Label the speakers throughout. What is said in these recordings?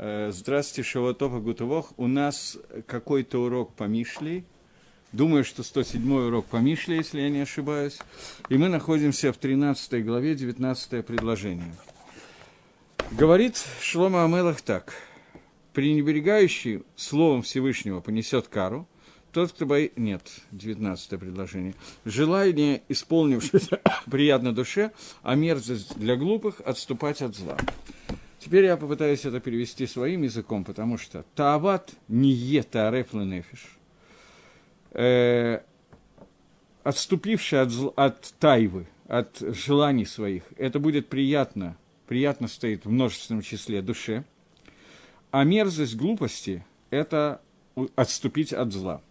Speaker 1: Э, здравствуйте, Шаватопа Гутувох. У нас какой-то урок по Мишле. Думаю, что 107 урок по Мишле, если я не ошибаюсь. И мы находимся в 13 главе, 19 предложение. Говорит Шлома Амелах так. «Пренебрегающий словом Всевышнего понесет кару, тот, кто боится... Нет, 19 предложение. Желание, исполнившееся приятно душе, а мерзость для глупых – отступать от зла». Теперь я попытаюсь это перевести своим языком, потому что таават не е таареф ленефиш, э, отступивший от, от тайвы, от желаний своих, это будет приятно, приятно стоит в множественном числе душе, а мерзость глупости – это отступить от зла.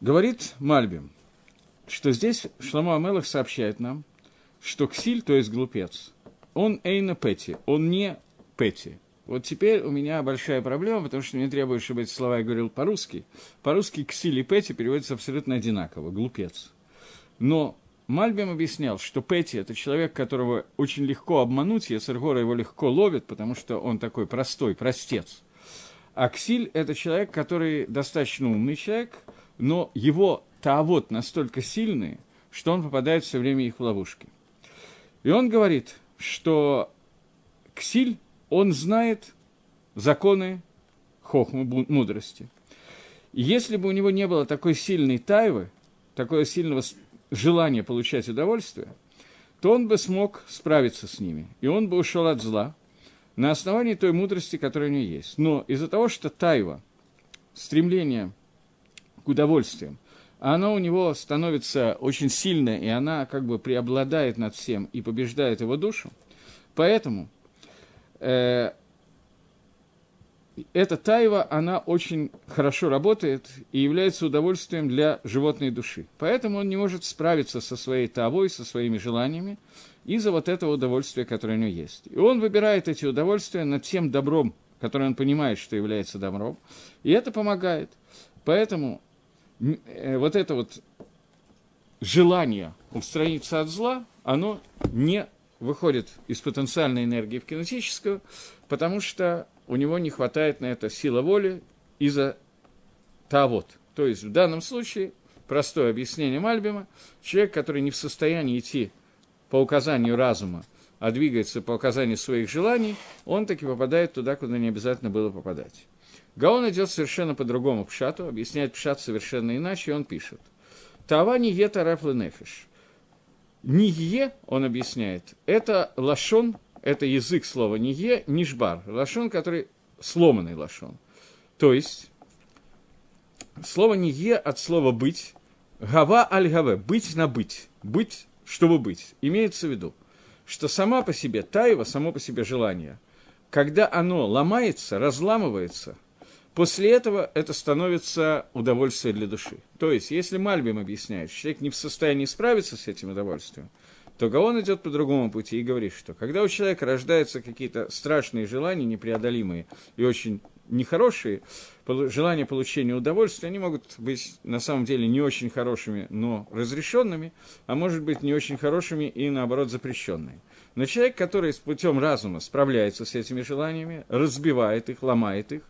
Speaker 1: Говорит Мальбим, что здесь Шламу Амелах сообщает нам, что ксиль, то есть глупец – он Эйна Петти, он не Петти. Вот теперь у меня большая проблема, потому что мне требуется, чтобы эти слова я говорил по-русски. По-русски «ксиль» и «петти» переводятся абсолютно одинаково, глупец. Но Мальбим объяснял, что Петти – это человек, которого очень легко обмануть, Яцергора его легко ловит, потому что он такой простой, простец. А Ксиль – это человек, который достаточно умный человек, но его таавот настолько сильные, что он попадает все время их в ловушки. И он говорит – что Ксиль, он знает законы хохмы, мудрости. И если бы у него не было такой сильной тайвы, такого сильного желания получать удовольствие, то он бы смог справиться с ними, и он бы ушел от зла на основании той мудрости, которая у него есть. Но из-за того, что тайва, стремление к удовольствиям, она у него становится очень сильная, и она как бы преобладает над всем и побеждает его душу. Поэтому э, эта тайва, она очень хорошо работает и является удовольствием для животной души. Поэтому он не может справиться со своей тавой, со своими желаниями из-за вот этого удовольствия, которое у него есть. И он выбирает эти удовольствия над тем добром, которое он понимает, что является добром, и это помогает. Поэтому вот это вот желание устраниться от зла, оно не выходит из потенциальной энергии в кинетическую, потому что у него не хватает на это сила воли из-за того. То есть в данном случае, простое объяснение Мальбима, человек, который не в состоянии идти по указанию разума, а двигается по указанию своих желаний, он таки попадает туда, куда не обязательно было попадать. Гаон идет совершенно по другому пшату, объясняет пшат совершенно иначе, и он пишет. Тава не е тарафлы нефиш. Ние, он объясняет, это лашон, это язык слова ние, нишбар, лашон, который сломанный лашон. То есть, слово ние от слова быть, гава аль гаве, быть на быть, быть, чтобы быть. Имеется в виду, что сама по себе таева, само по себе желание, когда оно ломается, разламывается – После этого это становится удовольствие для души. То есть, если Мальбим объясняет, что человек не в состоянии справиться с этим удовольствием, то Гаон идет по другому пути и говорит, что когда у человека рождаются какие-то страшные желания, непреодолимые и очень нехорошие, желания получения удовольствия, они могут быть на самом деле не очень хорошими, но разрешенными, а может быть не очень хорошими и наоборот запрещенными. Но человек, который с путем разума справляется с этими желаниями, разбивает их, ломает их,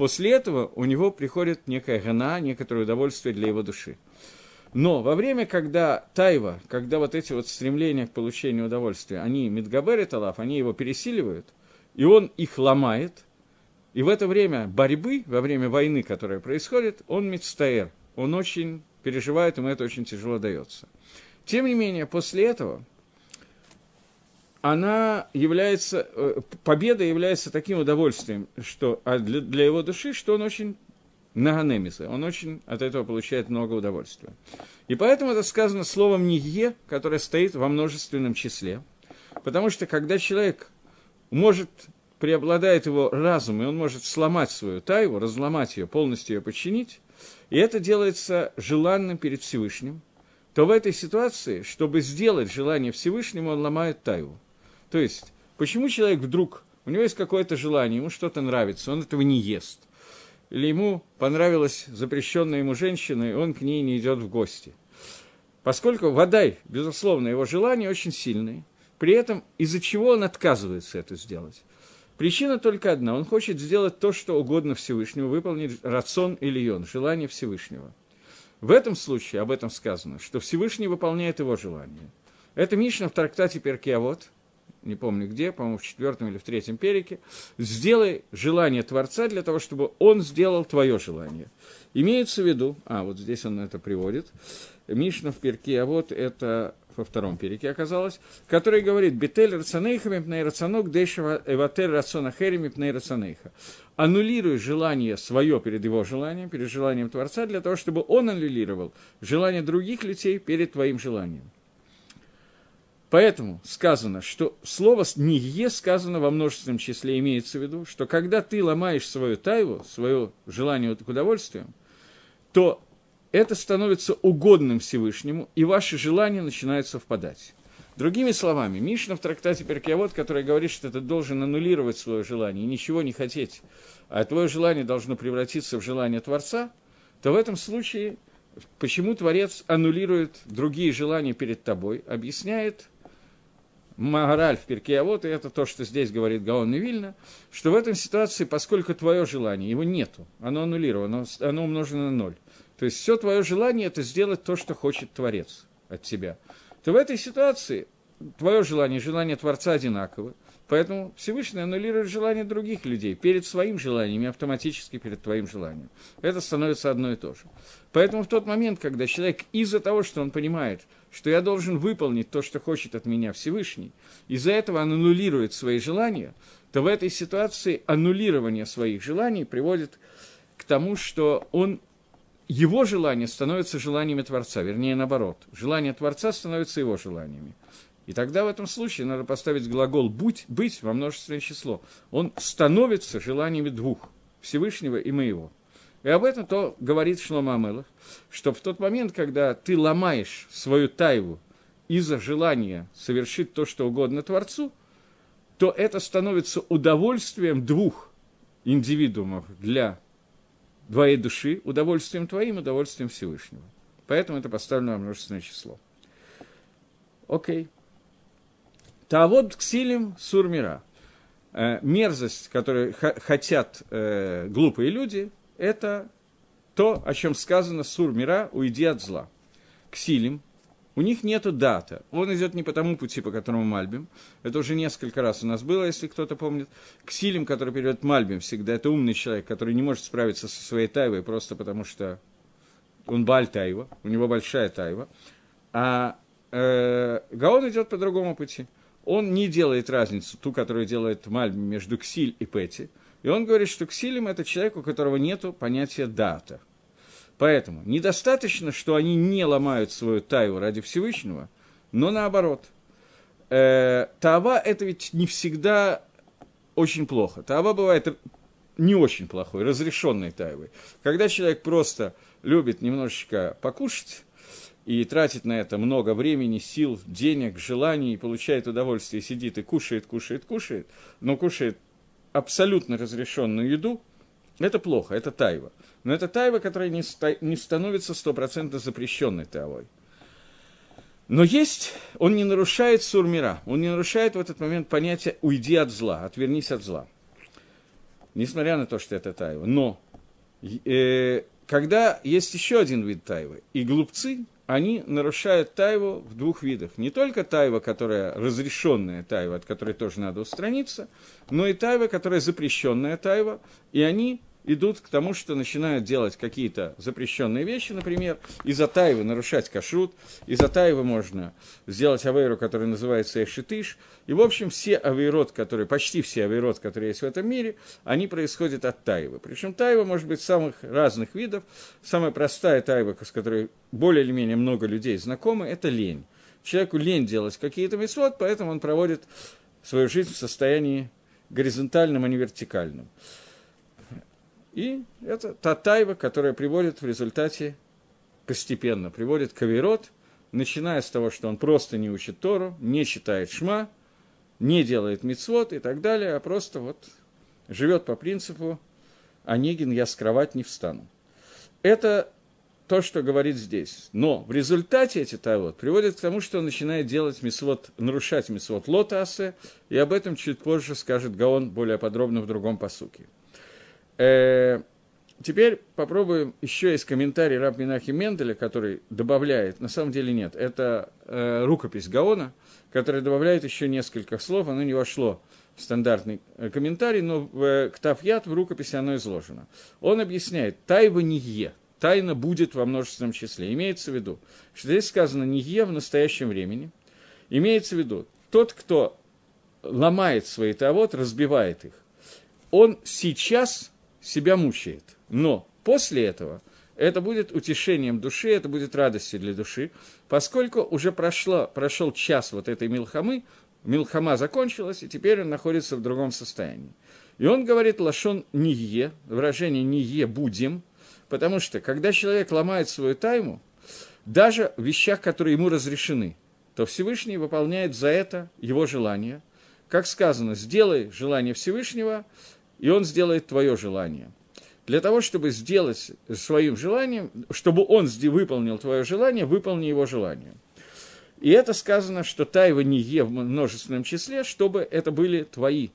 Speaker 1: После этого у него приходит некая гана, некоторое удовольствие для его души. Но во время, когда тайва, когда вот эти вот стремления к получению удовольствия, они медгабер талав, они его пересиливают, и он их ломает, и в это время борьбы, во время войны, которая происходит, он мецтаэр, он очень переживает, ему это очень тяжело дается. Тем не менее, после этого она является, э, победа является таким удовольствием что, а для, для его души, что он очень наганемиса, он очень от этого получает много удовольствия. И поэтому это сказано словом «ние», которое стоит во множественном числе. Потому что когда человек может, преобладает его разум, и он может сломать свою тайву, разломать ее, полностью ее подчинить, и это делается желанным перед Всевышним, то в этой ситуации, чтобы сделать желание Всевышнему, он ломает тайву. То есть, почему человек вдруг, у него есть какое-то желание, ему что-то нравится, он этого не ест. Или ему понравилась запрещенная ему женщина, и он к ней не идет в гости. Поскольку вода, безусловно, его желание очень сильное, при этом из-за чего он отказывается это сделать? Причина только одна. Он хочет сделать то, что угодно Всевышнему, выполнить рацион или он, желание Всевышнего. В этом случае, об этом сказано, что Всевышний выполняет его желание. Это Мишна в трактате Перкиавод, не помню где, по-моему, в четвертом или в третьем перике. Сделай желание Творца для того, чтобы он сделал твое желание. Имеется в виду, а вот здесь он это приводит, Мишна в перке, а вот это во втором переке оказалось, который говорит «Бетель рацанейха мипней рацанок дешева эватель рацона хери мипней рацанейха». Аннулируй желание свое перед его желанием, перед желанием Творца, для того, чтобы он аннулировал желание других людей перед твоим желанием. Поэтому сказано, что слово «ние» сказано во множественном числе, имеется в виду, что когда ты ломаешь свою тайву, свое желание к удовольствию, то это становится угодным Всевышнему, и ваши желания начинают совпадать. Другими словами, Мишна в трактате Перкиавод, который говорит, что ты должен аннулировать свое желание и ничего не хотеть, а твое желание должно превратиться в желание Творца, то в этом случае почему Творец аннулирует другие желания перед тобой, объясняет Магараль в Перкиавод, и это то, что здесь говорит Гаон Вильна, что в этом ситуации, поскольку твое желание, его нету, оно аннулировано, оно умножено на ноль, то есть все твое желание – это сделать то, что хочет Творец от тебя, то в этой ситуации твое желание и желание Творца одинаковы, поэтому Всевышний аннулирует желание других людей перед своим желанием и автоматически перед твоим желанием. Это становится одно и то же. Поэтому в тот момент, когда человек из-за того, что он понимает, что я должен выполнить то, что хочет от меня Всевышний, из-за этого он аннулирует свои желания, то в этой ситуации аннулирование своих желаний приводит к тому, что он его желание становится желаниями Творца, вернее, наоборот. Желание Творца становится его желаниями. И тогда в этом случае надо поставить глагол «будь», «быть» во множественное число. Он становится желаниями двух, Всевышнего и моего. И об этом то говорит Шлома Амелах, что в тот момент, когда ты ломаешь свою тайву из-за желания совершить то, что угодно Творцу, то это становится удовольствием двух индивидуумов для твоей души удовольствием твоим, удовольствием Всевышнего. Поэтому это поставлено множественное число. Окей. Тавод ксилим сурмира. Э, мерзость, которую хотят э, глупые люди, это то, о чем сказано сурмира, уйди от зла. Ксилим, у них нет дата. Он идет не по тому пути, по которому Мальбим. Это уже несколько раз у нас было, если кто-то помнит. Ксилим, который переводит Мальбим всегда, это умный человек, который не может справиться со своей тайвой просто потому, что он Баль Тайва, у него большая тайва. А э, Гаон идет по другому пути. Он не делает разницу, ту, которую делает Мальбим между Ксиль и Пети. И он говорит, что Ксилим – это человек, у которого нет понятия дата – Поэтому недостаточно, что они не ломают свою тайву ради Всевышнего, но наоборот. Э, тава – это ведь не всегда очень плохо. Тава бывает не очень плохой, разрешенной тайвой. Когда человек просто любит немножечко покушать, и тратит на это много времени, сил, денег, желаний, и получает удовольствие, сидит и кушает, кушает, кушает, но кушает абсолютно разрешенную еду, это плохо, это тайва. Но это тайва, которая не, ста- не становится стопроцентно запрещенной тавой. Но есть, он не нарушает сурмира, он не нарушает в этот момент понятие «уйди от зла», «отвернись от зла». Несмотря на то, что это тайва. Но э, когда есть еще один вид тайвы, и глупцы, они нарушают тайву в двух видах. Не только тайва, которая разрешенная тайва, от которой тоже надо устраниться, но и тайва, которая запрещенная тайва, и они идут к тому, что начинают делать какие-то запрещенные вещи, например, из-за тайвы нарушать кашрут, из-за тайвы можно сделать авейру, который называется эшитыш, и, в общем, все авейрот, которые, почти все авейрот, которые есть в этом мире, они происходят от тайвы. Причем тайва может быть самых разных видов. Самая простая тайва, с которой более или менее много людей знакомы, это лень. Человеку лень делать какие-то митцвот, поэтому он проводит свою жизнь в состоянии горизонтальном, а не вертикальном. И это та тайва, которая приводит в результате постепенно, приводит к начиная с того, что он просто не учит Тору, не читает шма, не делает мицвод и так далее, а просто вот живет по принципу «Онегин, я с кровать не встану». Это то, что говорит здесь. Но в результате эти тавод приводят к тому, что он начинает делать мисвод, нарушать мисвод лотасе, и об этом чуть позже скажет Гаон более подробно в другом посуке. Э, теперь попробуем еще есть комментарий Раб Минахи Менделя, который добавляет, на самом деле нет, это э, рукопись Гаона, который добавляет еще несколько слов, оно не вошло в стандартный э, комментарий, но в э, Ктафьят в рукописи оно изложено. Он объясняет, тайва не е, тайна будет во множественном числе. Имеется в виду, что здесь сказано не е в настоящем времени. Имеется в виду, тот, кто ломает свои тавод, разбивает их, он сейчас себя мучает. Но после этого это будет утешением души, это будет радостью для души, поскольку уже прошло, прошел час вот этой Милхамы, Милхама закончилась, и теперь он находится в другом состоянии. И он говорит лашон «ние», выражение «ние будем», потому что, когда человек ломает свою тайму, даже в вещах, которые ему разрешены, то Всевышний выполняет за это его желание. Как сказано, сделай желание Всевышнего, и он сделает твое желание. Для того, чтобы сделать своим желанием, чтобы он выполнил твое желание, выполни его желание. И это сказано, что тайва не е в множественном числе, чтобы это были твои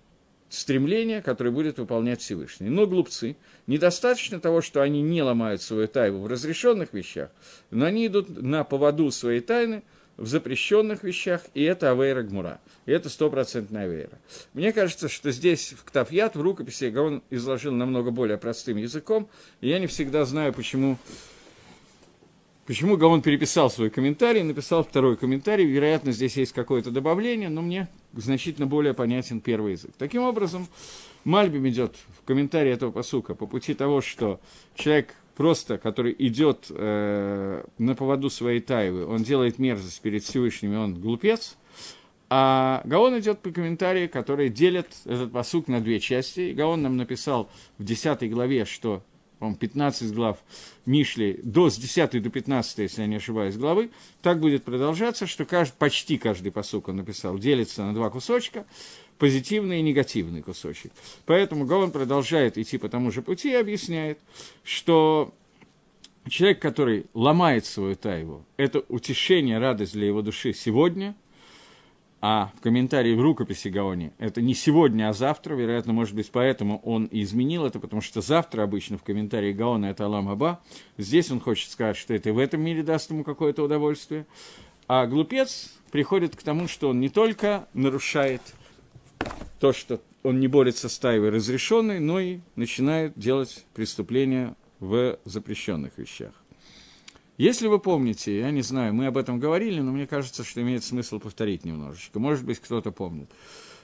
Speaker 1: стремления, которые будет выполнять Всевышний. Но глупцы, недостаточно того, что они не ломают свою тайву в разрешенных вещах, но они идут на поводу своей тайны в запрещенных вещах, и это авейра гмура. И это стопроцентная авейра. Мне кажется, что здесь в Ктафьят, в рукописи, он изложил намного более простым языком, и я не всегда знаю, почему Почему Гаон переписал свой комментарий, написал второй комментарий, вероятно, здесь есть какое-то добавление, но мне значительно более понятен первый язык. Таким образом, Мальбим идет в комментарии этого посука по пути того, что человек просто, который идет э, на поводу своей тайвы, он делает мерзость перед Всевышним, он глупец, а Гаон идет по комментарии, которые делят этот посук на две части. И Гаон нам написал в 10 главе, что по-моему, 15 глав Мишли, до, с 10 до 15, если я не ошибаюсь, главы, так будет продолжаться, что каждый, почти каждый посук он написал, делится на два кусочка, позитивный и негативный кусочек. Поэтому Гаон продолжает идти по тому же пути и объясняет, что человек, который ломает свою тайву, это утешение, радость для его души сегодня – а в комментарии в рукописи Гаони это не сегодня, а завтра, вероятно, может быть, поэтому он и изменил это, потому что завтра обычно в комментарии Гаона это Алам Аба, здесь он хочет сказать, что это и в этом мире даст ему какое-то удовольствие, а глупец приходит к тому, что он не только нарушает то, что он не борется с тайвой разрешенной, но и начинает делать преступления в запрещенных вещах. Если вы помните, я не знаю, мы об этом говорили, но мне кажется, что имеет смысл повторить немножечко. Может быть, кто-то помнит.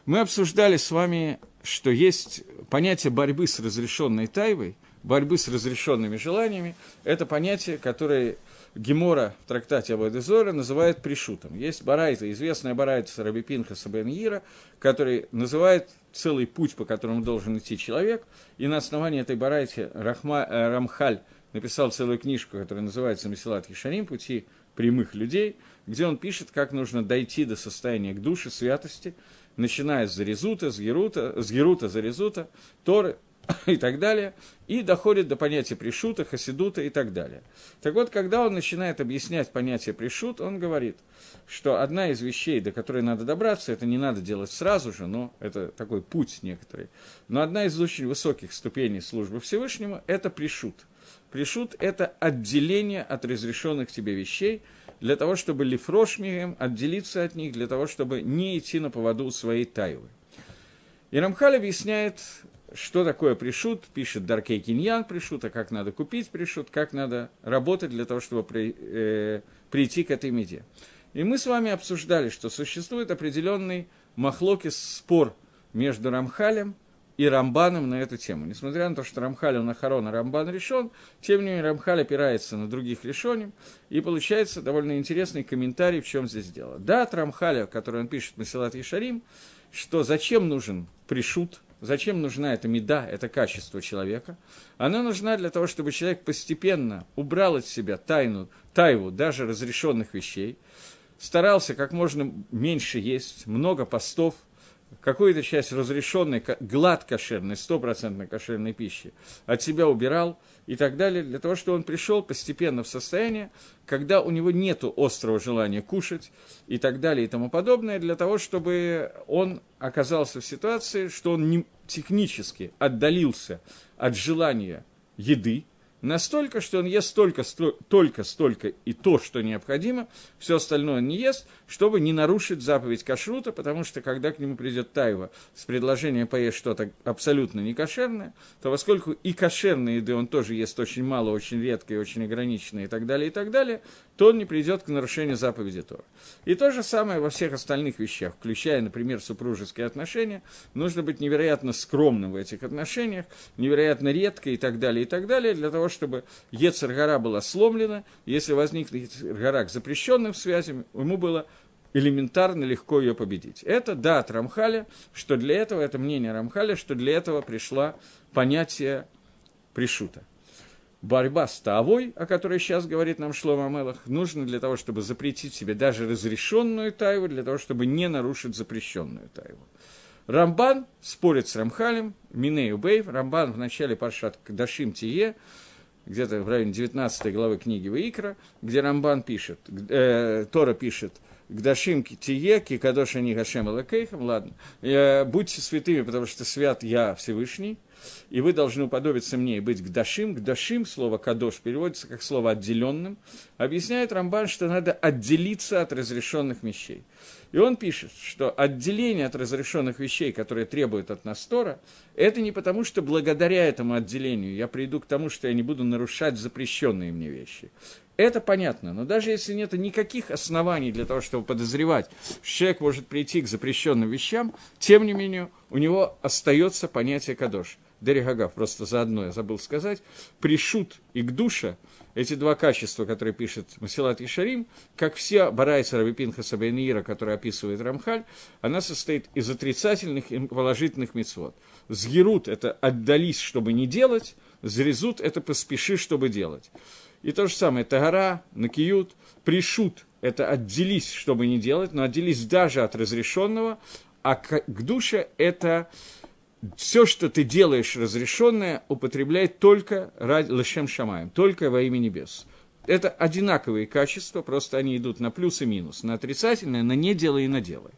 Speaker 1: Мы обсуждали с вами, что есть понятие борьбы с разрешенной тайвой, борьбы с разрешенными желаниями. Это понятие, которое Гемора в трактате об Эдезоре называет пришутом. Есть барайта, известная барайта Сарабипинха Сабен Ира, который называет целый путь, по которому должен идти человек, и на основании этой барайти Рахма, э, Рамхаль написал целую книжку, которая называется «Месилат Хишарим. Пути прямых людей», где он пишет, как нужно дойти до состояния к душе, святости, начиная с Зарезута, с Герута, с Герута, Зарезута, Торы и так далее, и доходит до понятия Пришута, Хасидута и так далее. Так вот, когда он начинает объяснять понятие Пришут, он говорит, что одна из вещей, до которой надо добраться, это не надо делать сразу же, но это такой путь некоторый, но одна из очень высоких ступеней службы Всевышнему – это Пришут – Пришут – это отделение от разрешенных тебе вещей, для того, чтобы лифрошмием отделиться от них, для того, чтобы не идти на поводу своей тайвы. И Рамхаль объясняет, что такое пришут, пишет Даркей Киньян пришут, а как надо купить пришут, как надо работать для того, чтобы при, э, прийти к этой меде. И мы с вами обсуждали, что существует определенный махлокис спор между Рамхалем и Рамбаном на эту тему. Несмотря на то, что Рамхаль он Ахарон, а Рамбан решен, тем не менее Рамхаль опирается на других решеним, и получается довольно интересный комментарий, в чем здесь дело. Да, от Рамхаля, который он пишет на Силат Ишарим, что зачем нужен пришут, зачем нужна эта меда, это качество человека. Она нужна для того, чтобы человек постепенно убрал от себя тайну, тайву даже разрешенных вещей, старался как можно меньше есть, много постов – какую-то часть разрешенной, глад кошерной, стопроцентной кошерной пищи от себя убирал и так далее, для того, чтобы он пришел постепенно в состояние, когда у него нет острого желания кушать и так далее и тому подобное, для того, чтобы он оказался в ситуации, что он не технически отдалился от желания еды, настолько, что он ест столько, сто, только столько и то, что необходимо, все остальное он не ест, чтобы не нарушить заповедь кашрута, потому что когда к нему придет Тайва с предложением поесть что-то абсолютно не кошерное, то поскольку и кошерной еды он тоже ест очень мало, очень редко и очень ограниченно и так далее, и так далее, то он не придет к нарушению заповеди Тора. И то же самое во всех остальных вещах, включая, например, супружеские отношения, нужно быть невероятно скромным в этих отношениях, невероятно редко и так далее, и так далее, для того, чтобы Ецаргара была сломлена, если возникнет Ецаргара к запрещенным связям, ему было элементарно легко ее победить. Это да от Рамхаля, что для этого, это мнение Рамхаля, что для этого пришла понятие пришута. Борьба с Тавой, о которой сейчас говорит нам Шлома Амелах, нужно для того, чтобы запретить себе даже разрешенную тайву, для того, чтобы не нарушить запрещенную тайву. Рамбан спорит с Рамхалем, Минею Бейв, Рамбан в начале Паршат Дашим Тие, где-то в районе 19 главы книги Ваикра, где Рамбан пишет, э, Тора пишет, Гдашим Тие, Кикадоша Нигашем Элакейхам, ладно, э, будьте святыми, потому что свят я Всевышний, и вы должны уподобиться мне и быть гдашим. Гдашим, слово кадош, переводится как слово отделенным. Объясняет Рамбан, что надо отделиться от разрешенных вещей. И он пишет, что отделение от разрешенных вещей, которые требуют от нас Тора, это не потому, что благодаря этому отделению я приду к тому, что я не буду нарушать запрещенные мне вещи. Это понятно, но даже если нет никаких оснований для того, чтобы подозревать, что человек может прийти к запрещенным вещам, тем не менее у него остается понятие кадош. Дерегагав, просто заодно я забыл сказать, пришут и к душе, эти два качества, которые пишет Масилат Ишарим, как все Барайца Рабипинха Сабайнира, который описывает Рамхаль, она состоит из отрицательных и положительных мецвод. Сгерут – это отдались, чтобы не делать, зрезут – это поспеши, чтобы делать. И то же самое, Тагара, Накиют, Пришут – это отделись, чтобы не делать, но отделись даже от разрешенного, а к душе – это все, что ты делаешь разрешенное, употребляй только ради лешем шамаем, только во имя небес. Это одинаковые качества, просто они идут на плюс и минус, на отрицательное, на не делай и на делай.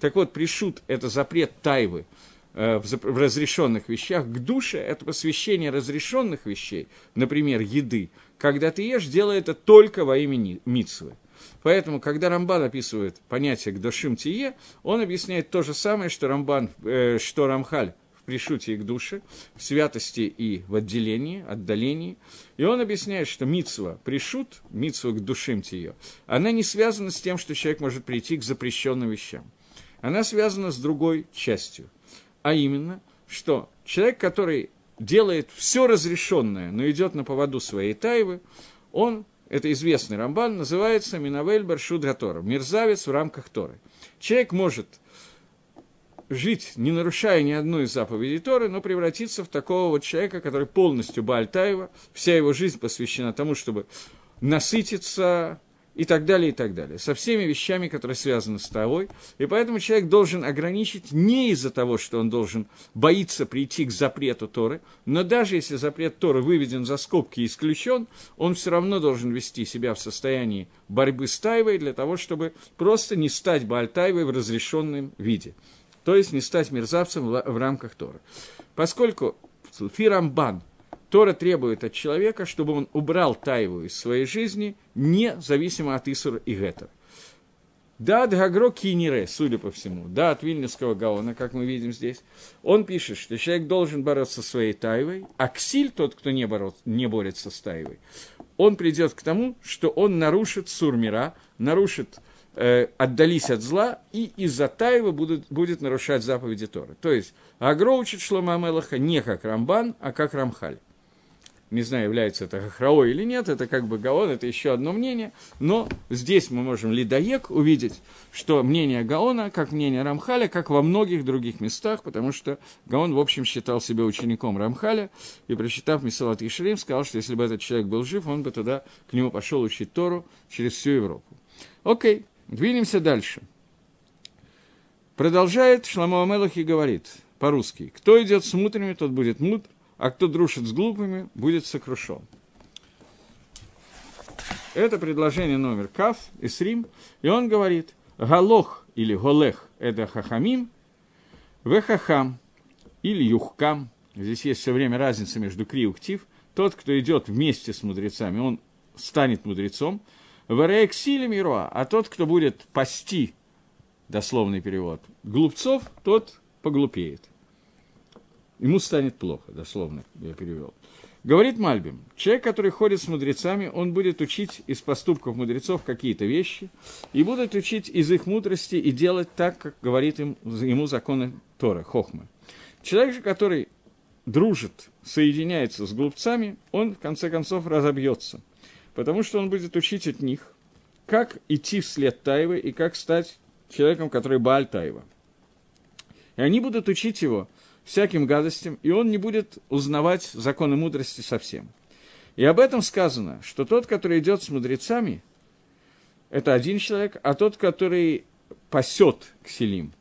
Speaker 1: Так вот, пришут – это запрет тайвы э, в, разрешенных вещах, к душе – это посвящение разрешенных вещей, например, еды. Когда ты ешь, делай это только во имя Мицвы. Поэтому, когда Рамбан описывает понятие «гдошим тие», он объясняет то же самое, что, Рамбан, э, что Рамхаль в пришуте и к душе, в святости и в отделении, отдалении. И он объясняет, что мицва пришут, мицва к душим тие, она не связана с тем, что человек может прийти к запрещенным вещам. Она связана с другой частью. А именно, что человек, который делает все разрешенное, но идет на поводу своей тайвы, он это известный Рамбан, называется Минавель Баршуд Гатора, мерзавец в рамках Торы. Человек может жить, не нарушая ни одной из заповедей Торы, но превратиться в такого вот человека, который полностью Баальтаева, вся его жизнь посвящена тому, чтобы насытиться, и так далее, и так далее. Со всеми вещами, которые связаны с Тавой. И поэтому человек должен ограничить не из-за того, что он должен боиться прийти к запрету Торы, но даже если запрет Торы выведен за скобки и исключен, он все равно должен вести себя в состоянии борьбы с Тайвой для того, чтобы просто не стать Баальтайвой в разрешенном виде. То есть не стать мерзавцем в рамках Торы. Поскольку Фирамбан – Тора требует от человека, чтобы он убрал тайву из своей жизни, независимо от Исур и Гетер. Да, от Гагро Кинире, судя по всему, да, от Вильнюсского Гаона, как мы видим здесь, он пишет, что человек должен бороться со своей тайвой, а Ксиль, тот, кто не, борот, не борется с тайвой, он придет к тому, что он нарушит сурмира, нарушит, э, отдались от зла, и из-за тайвы будут, будет нарушать заповеди Торы. То есть Агро учит Шлома Амелаха не как Рамбан, а как Рамхаль не знаю, является это Хахрао или нет, это как бы Гаон, это еще одно мнение, но здесь мы можем Лидаек увидеть, что мнение Гаона, как мнение Рамхаля, как во многих других местах, потому что Гаон, в общем, считал себя учеником Рамхаля, и, прочитав Мисалат Ишрим, сказал, что если бы этот человек был жив, он бы туда к нему пошел учить Тору через всю Европу. Окей, двинемся дальше. Продолжает Шламо Амелах и говорит по-русски, кто идет с мудрыми, тот будет мудр, а кто дружит с глупыми, будет сокрушен. Это предложение номер Кав из Рим, и он говорит, Галох или Голех – это Хахамим, Вехахам или Юхкам. Здесь есть все время разница между Кри и Уктив. Тот, кто идет вместе с мудрецами, он станет мудрецом. Вареексили Мируа, а тот, кто будет пасти, дословный перевод, глупцов, тот поглупеет. Ему станет плохо, дословно я перевел. Говорит Мальбим, человек, который ходит с мудрецами, он будет учить из поступков мудрецов какие-то вещи, и будет учить из их мудрости и делать так, как говорит им, ему законы Тора, Хохмы. Человек же, который дружит, соединяется с глупцами, он, в конце концов, разобьется – потому что он будет учить от них, как идти вслед Таевы и как стать человеком, который Бааль Таева. И они будут учить его всяким гадостям, и он не будет узнавать законы мудрости совсем. И об этом сказано, что тот, который идет с мудрецами, это один человек, а тот, который пасет к селим,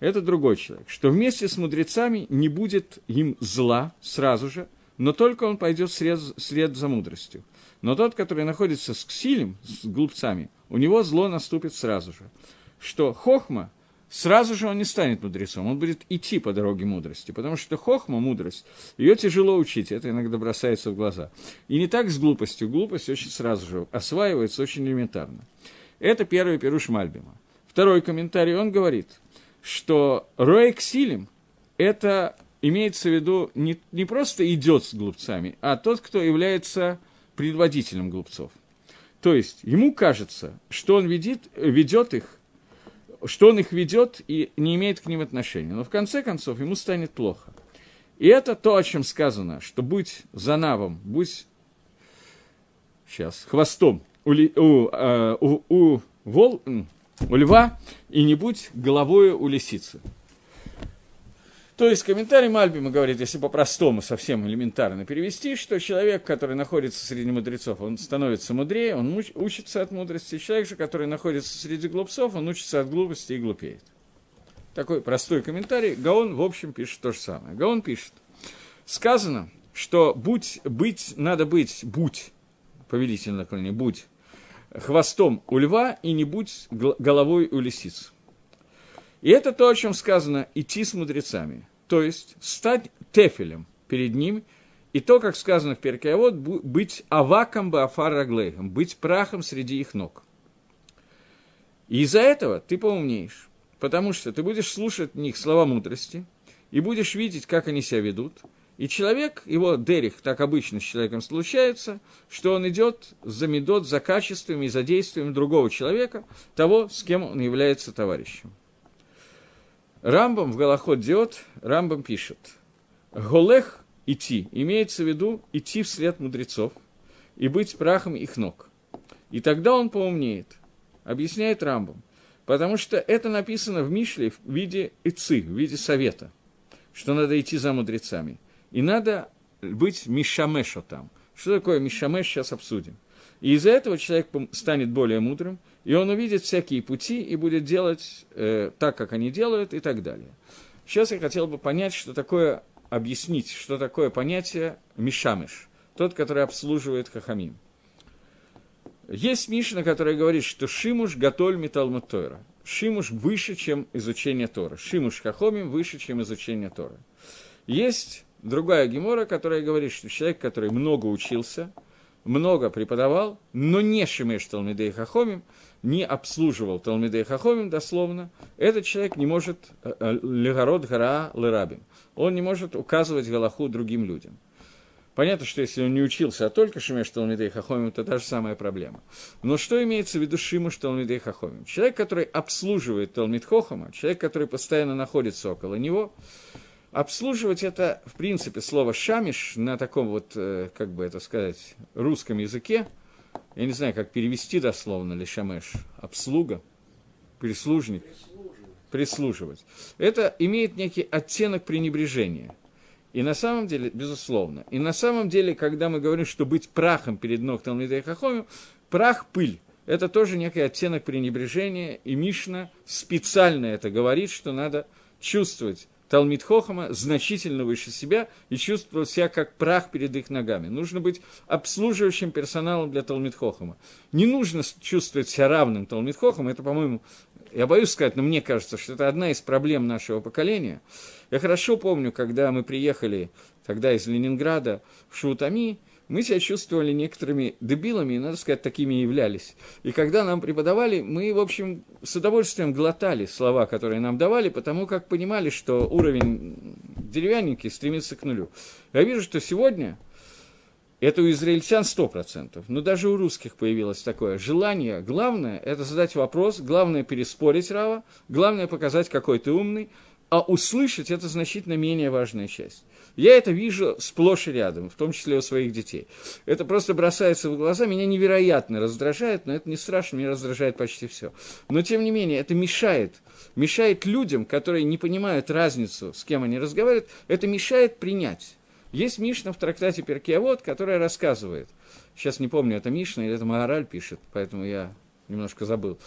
Speaker 1: это другой человек. Что вместе с мудрецами не будет им зла сразу же, но только он пойдет вслед, вслед за мудростью. Но тот, который находится с ксилем, с глупцами, у него зло наступит сразу же. Что хохма, сразу же он не станет мудрецом, он будет идти по дороге мудрости, потому что хохма, мудрость, ее тяжело учить, это иногда бросается в глаза. И не так с глупостью, глупость очень сразу же осваивается очень элементарно. Это первый пируш Мальбима. Второй комментарий, он говорит, что Роек Силим – это имеется в виду не, не просто идет с глупцами, а тот, кто является предводителем глупцов. То есть ему кажется, что он ведет, ведет их, что он их ведет и не имеет к ним отношения. Но в конце концов ему станет плохо. И это то, о чем сказано, что будь за навом, будь сейчас, хвостом у, у, э, у, у, вол, у льва и не будь головой у лисицы. То есть комментарий Мальбима говорит, если по-простому, совсем элементарно перевести, что человек, который находится среди мудрецов, он становится мудрее, он учится от мудрости. Человек же, который находится среди глупцов, он учится от глупости и глупеет. Такой простой комментарий. Гаон, в общем, пишет то же самое. Гаон пишет. Сказано, что будь, быть, надо быть, будь, повелительно наклонение, будь хвостом у льва и не будь головой у лисиц. И это то, о чем сказано «идти с мудрецами» то есть стать тефелем перед ним, и то, как сказано в Перкеавод, быть аваком баафар раглейхом, быть прахом среди их ног. И из-за этого ты поумнеешь, потому что ты будешь слушать в них слова мудрости, и будешь видеть, как они себя ведут, и человек, его дерих, так обычно с человеком случается, что он идет за медот, за качествами и за действием другого человека, того, с кем он является товарищем. Рамбам в Галахот Диот, Рамбам пишет, Голех идти, имеется в виду идти вслед мудрецов и быть прахом их ног. И тогда он поумнеет, объясняет Рамбам, потому что это написано в Мишле в виде ицы, в виде совета, что надо идти за мудрецами. И надо быть мишамешо там. Что такое мишамеш, сейчас обсудим. И из-за этого человек станет более мудрым, и он увидит всякие пути и будет делать э, так, как они делают, и так далее. Сейчас я хотел бы понять, что такое, объяснить, что такое понятие мишамиш, тот, который обслуживает хахамим. Есть Мишна, которая говорит, что Шимуш готоль металмут Тора. Шимуш выше, чем изучение Тора. Шимуш хахомим выше, чем изучение Тора. Есть другая гемора, которая говорит, что человек, который много учился – много преподавал, но не шимеш Талмидей Хахомим, не обслуживал Талмидей Хахомим дословно, этот человек не может э, э, легород гора лерабим. Он не может указывать Галаху другим людям. Понятно, что если он не учился, а только Шимеш Талмидей Хахомим, то та же самая проблема. Но что имеется в виду Шимуш Талмидей Хахомим? Человек, который обслуживает Талмид Хохама, человек, который постоянно находится около него, Обслуживать это, в принципе, слово «шамиш» на таком вот, э, как бы это сказать, русском языке, я не знаю, как перевести дословно ли «шамеш», обслуга, прислужник, прислуживать. Это имеет некий оттенок пренебрежения. И на самом деле, безусловно, и на самом деле, когда мы говорим, что быть прахом перед ног Талмидей Хахомим, прах – пыль. это тоже некий оттенок пренебрежения, и Мишна специально это говорит, что надо чувствовать Талмит Хохама значительно выше себя и чувствовать себя как прах перед их ногами. Нужно быть обслуживающим персоналом для Талмит Хохама. Не нужно чувствовать себя равным Талмит Хохам, это, по-моему, я боюсь сказать, но мне кажется, что это одна из проблем нашего поколения. Я хорошо помню, когда мы приехали тогда из Ленинграда в Шутами, мы себя чувствовали некоторыми дебилами, и, надо сказать, такими являлись. И когда нам преподавали, мы, в общем, с удовольствием глотали слова, которые нам давали, потому как понимали, что уровень деревянники стремится к нулю. Я вижу, что сегодня это у израильтян 100%, но даже у русских появилось такое желание. Главное – это задать вопрос, главное – переспорить Рава, главное – показать, какой ты умный, а услышать – это значительно менее важная часть. Я это вижу сплошь и рядом, в том числе у своих детей. Это просто бросается в глаза, меня невероятно раздражает, но это не страшно, меня раздражает почти все. Но, тем не менее, это мешает, мешает людям, которые не понимают разницу, с кем они разговаривают, это мешает принять. Есть Мишна в трактате Перкиавод, которая рассказывает, сейчас не помню, это Мишна или это Магараль пишет, поэтому я немножко забыл,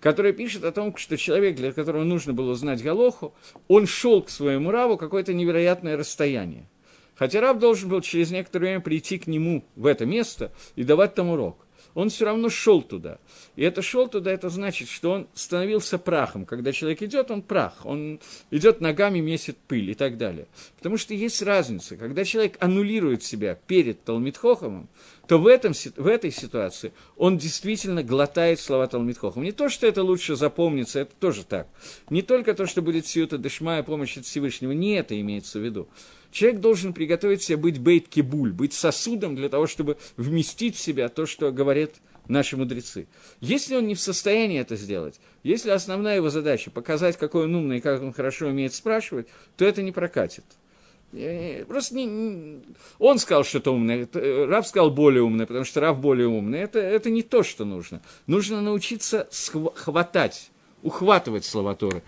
Speaker 1: который пишет о том, что человек, для которого нужно было узнать Галоху, он шел к своему Раву какое-то невероятное расстояние. Хотя Рав должен был через некоторое время прийти к нему в это место и давать там урок он все равно шел туда. И это шел туда, это значит, что он становился прахом. Когда человек идет, он прах, он идет ногами, месит пыль и так далее. Потому что есть разница. Когда человек аннулирует себя перед Талмитхохомом, то в, этом, в этой ситуации он действительно глотает слова Талмитхохома. Не то, что это лучше запомнится, это тоже так. Не только то, что будет сиюта дышмая помощь от Всевышнего, не это имеется в виду. Человек должен приготовить себе быть бейт-кибуль, быть сосудом для того, чтобы вместить в себя то, что говорят наши мудрецы. Если он не в состоянии это сделать, если основная его задача показать, какой он умный и как он хорошо умеет спрашивать, то это не прокатит. Просто не, он сказал что-то умное, Рав сказал более умное, потому что Рав более умный. Это, это не то, что нужно. Нужно научиться схватать, ухватывать слова Торы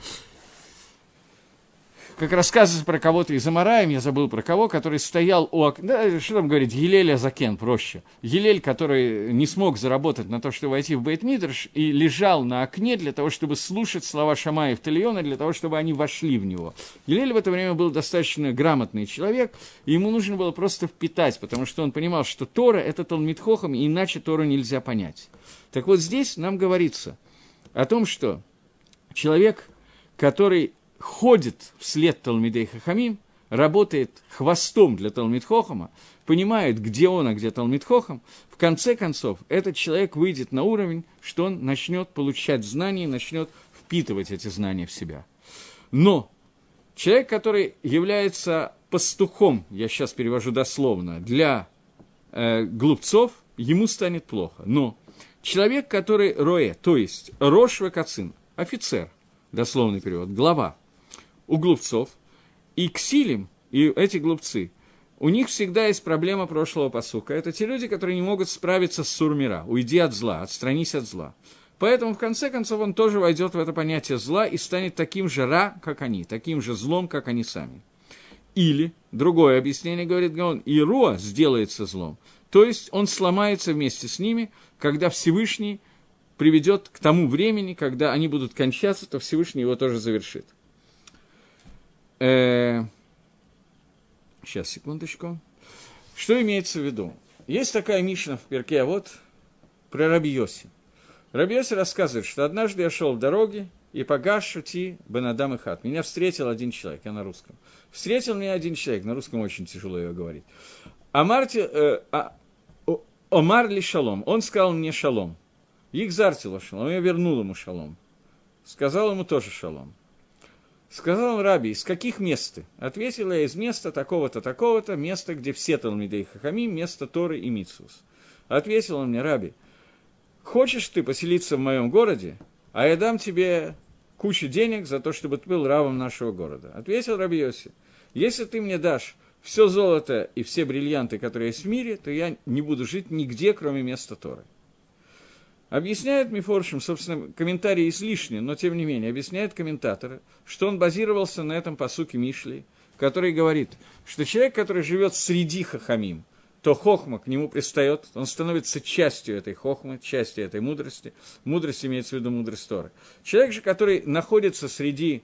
Speaker 1: как рассказывается про кого-то из Амараем, я забыл про кого, который стоял у окна, да, что там говорить, Елель Азакен, проще. Елель, который не смог заработать на то, чтобы войти в бейт и лежал на окне для того, чтобы слушать слова Шамаев Тальона, для того, чтобы они вошли в него. Елель в это время был достаточно грамотный человек, и ему нужно было просто впитать, потому что он понимал, что Тора – это Талмитхохам, и иначе Тору нельзя понять. Так вот здесь нам говорится о том, что человек, который ходит вслед Талмидей Хахамим, работает хвостом для Талмид Хохама, понимает, где он, а где Талмид Хохам, в конце концов, этот человек выйдет на уровень, что он начнет получать знания, начнет впитывать эти знания в себя. Но человек, который является пастухом, я сейчас перевожу дословно, для э, глупцов, ему станет плохо. Но человек, который роэ, то есть Рош Вакацин, офицер, дословный перевод, глава, у глупцов, и ксилим, и эти глупцы, у них всегда есть проблема прошлого посука. Это те люди, которые не могут справиться с сурмира. Уйди от зла, отстранись от зла. Поэтому, в конце концов, он тоже войдет в это понятие зла и станет таким же ра, как они, таким же злом, как они сами. Или, другое объяснение говорит Гаон, и Руа сделается злом. То есть он сломается вместе с ними, когда Всевышний приведет к тому времени, когда они будут кончаться, то Всевышний его тоже завершит. Э, сейчас, секундочку. Что имеется в виду? Есть такая Мишна в перке, а вот про Рабиоси. Рабиоси рассказывает, что однажды я шел в дороге, и погаш шути Бенадам и Хат. Меня встретил один человек, я на русском. Встретил меня один человек, на русском очень тяжело ее говорить. Амарти, э, а, Омар ли шалом? Он сказал мне шалом. Их зартило шалом, я вернул ему шалом. Сказал ему тоже шалом. Сказал он Раби, из каких мест ты? Ответил я, из места такого-то, такого-то, места, где все Талмидей Хахамим, место Торы и Митсус. Ответил он мне, Раби, хочешь ты поселиться в моем городе, а я дам тебе кучу денег за то, чтобы ты был равом нашего города. Ответил Раби Йоси, если ты мне дашь все золото и все бриллианты, которые есть в мире, то я не буду жить нигде, кроме места Торы. Объясняет Мифоршим, собственно, комментарии излишни, но тем не менее, объясняет комментаторы, что он базировался на этом посуке Мишли, который говорит, что человек, который живет среди хахамим, то хохма к нему пристает, он становится частью этой хохмы, частью этой мудрости. Мудрость имеется в виду мудрость Торы. Человек же, который находится среди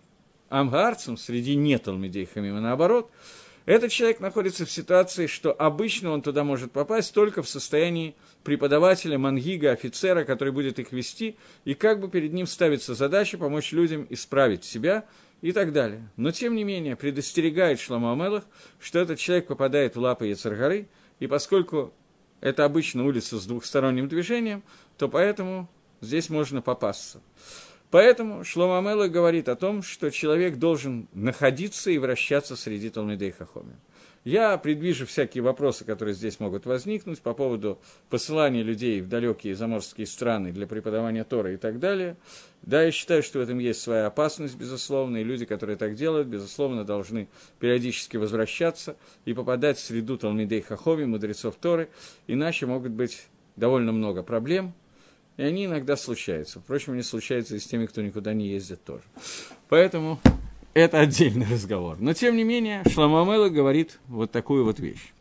Speaker 1: амгарцем, среди неталмидей хамима, наоборот, этот человек находится в ситуации, что обычно он туда может попасть только в состоянии преподавателя, мангига, офицера, который будет их вести, и как бы перед ним ставится задача помочь людям исправить себя и так далее. Но, тем не менее, предостерегает Шломо Амелах, что этот человек попадает в лапы Яцергары, и поскольку это обычно улица с двухсторонним движением, то поэтому здесь можно попасться. Поэтому Шлома Амелах говорит о том, что человек должен находиться и вращаться среди Талмидей Хахоми. Я предвижу всякие вопросы, которые здесь могут возникнуть по поводу посылания людей в далекие заморские страны для преподавания Тора и так далее. Да, я считаю, что в этом есть своя опасность, безусловно, и люди, которые так делают, безусловно, должны периодически возвращаться и попадать в среду Талмидей Хахоми, мудрецов Торы, иначе могут быть довольно много проблем, и они иногда случаются. Впрочем, они случаются и с теми, кто никуда не ездит тоже. Поэтому это отдельный разговор. Но, тем не менее, Шламамела говорит вот такую вот вещь.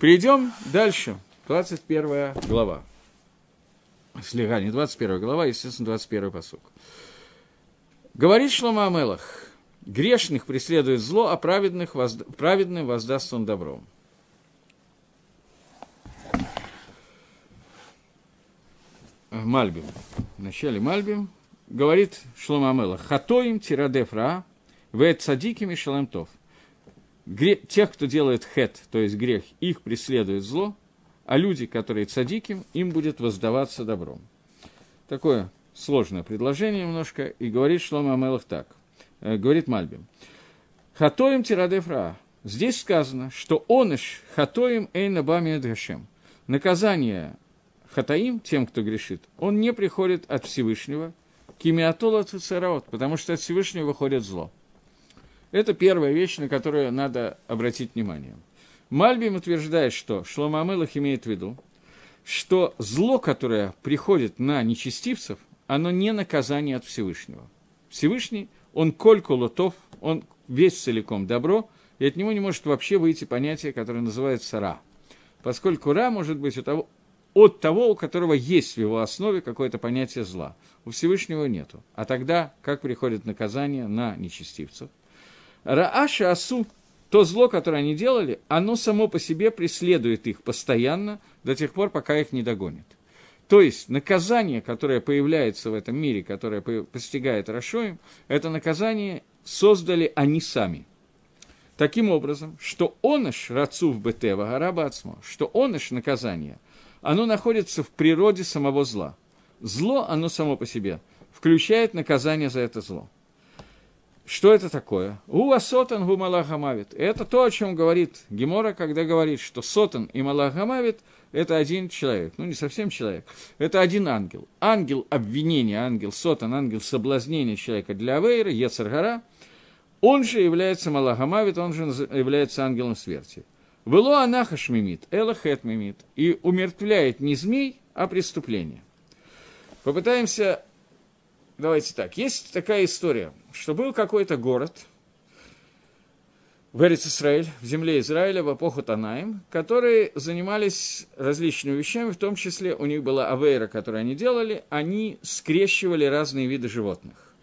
Speaker 1: Перейдем дальше. 21 глава. Слегка, не 21 глава, естественно, 21 посук. Говорит Шлома Амелах, грешных преследует зло, а праведных возда... праведным воздаст он добром. Мальбим. В начале Мальбим говорит Шлома Амела, хатоим тирадеф ра, вет садикими шалемтов. Тех, кто делает хет, то есть грех, их преследует зло, а люди, которые цадиким, им будет воздаваться добром. Такое сложное предложение немножко, и говорит Шлома Амелах так, э, говорит Мальбим. Хатоим тирадеф ра. Здесь сказано, что оныш хатоим эйна бами Наказание хатаим, тем, кто грешит, он не приходит от Всевышнего, кимиатола цицераот, потому что от Всевышнего выходит зло. Это первая вещь, на которую надо обратить внимание. Мальбим утверждает, что Шлома Амелах имеет в виду, что зло, которое приходит на нечестивцев, оно не наказание от Всевышнего. Всевышний, он кольку лотов, он весь целиком добро, и от него не может вообще выйти понятие, которое называется ра. Поскольку ра может быть у того, от того, у которого есть в его основе какое-то понятие зла. У Всевышнего нету. А тогда как приходит наказание на нечестивцев? Рааша Асу, то зло, которое они делали, оно само по себе преследует их постоянно до тех пор, пока их не догонит. То есть наказание, которое появляется в этом мире, которое постигает Рашоим, это наказание создали они сами. Таким образом, что оныш рацув бетева гарабацмо, он оныш наказание – оно находится в природе самого зла. Зло, оно само по себе, включает наказание за это зло. Что это такое? Уа сотан гу малахамавит. Это то, о чем говорит Гемора, когда говорит, что сотан и малахамавит – это один человек. Ну, не совсем человек. Это один ангел. Ангел обвинения, ангел сотан, ангел соблазнения человека для Авейра, Ецаргара, он же является малахамавит, он же является ангелом смерти. Было анаха шмимит, элахет мимит, и умертвляет не змей, а преступление. Попытаемся, давайте так, есть такая история, что был какой-то город в Эрец Израиль, в земле Израиля, в эпоху Танаим, которые занимались различными вещами, в том числе у них была авейра, которую они делали, они скрещивали разные виды животных.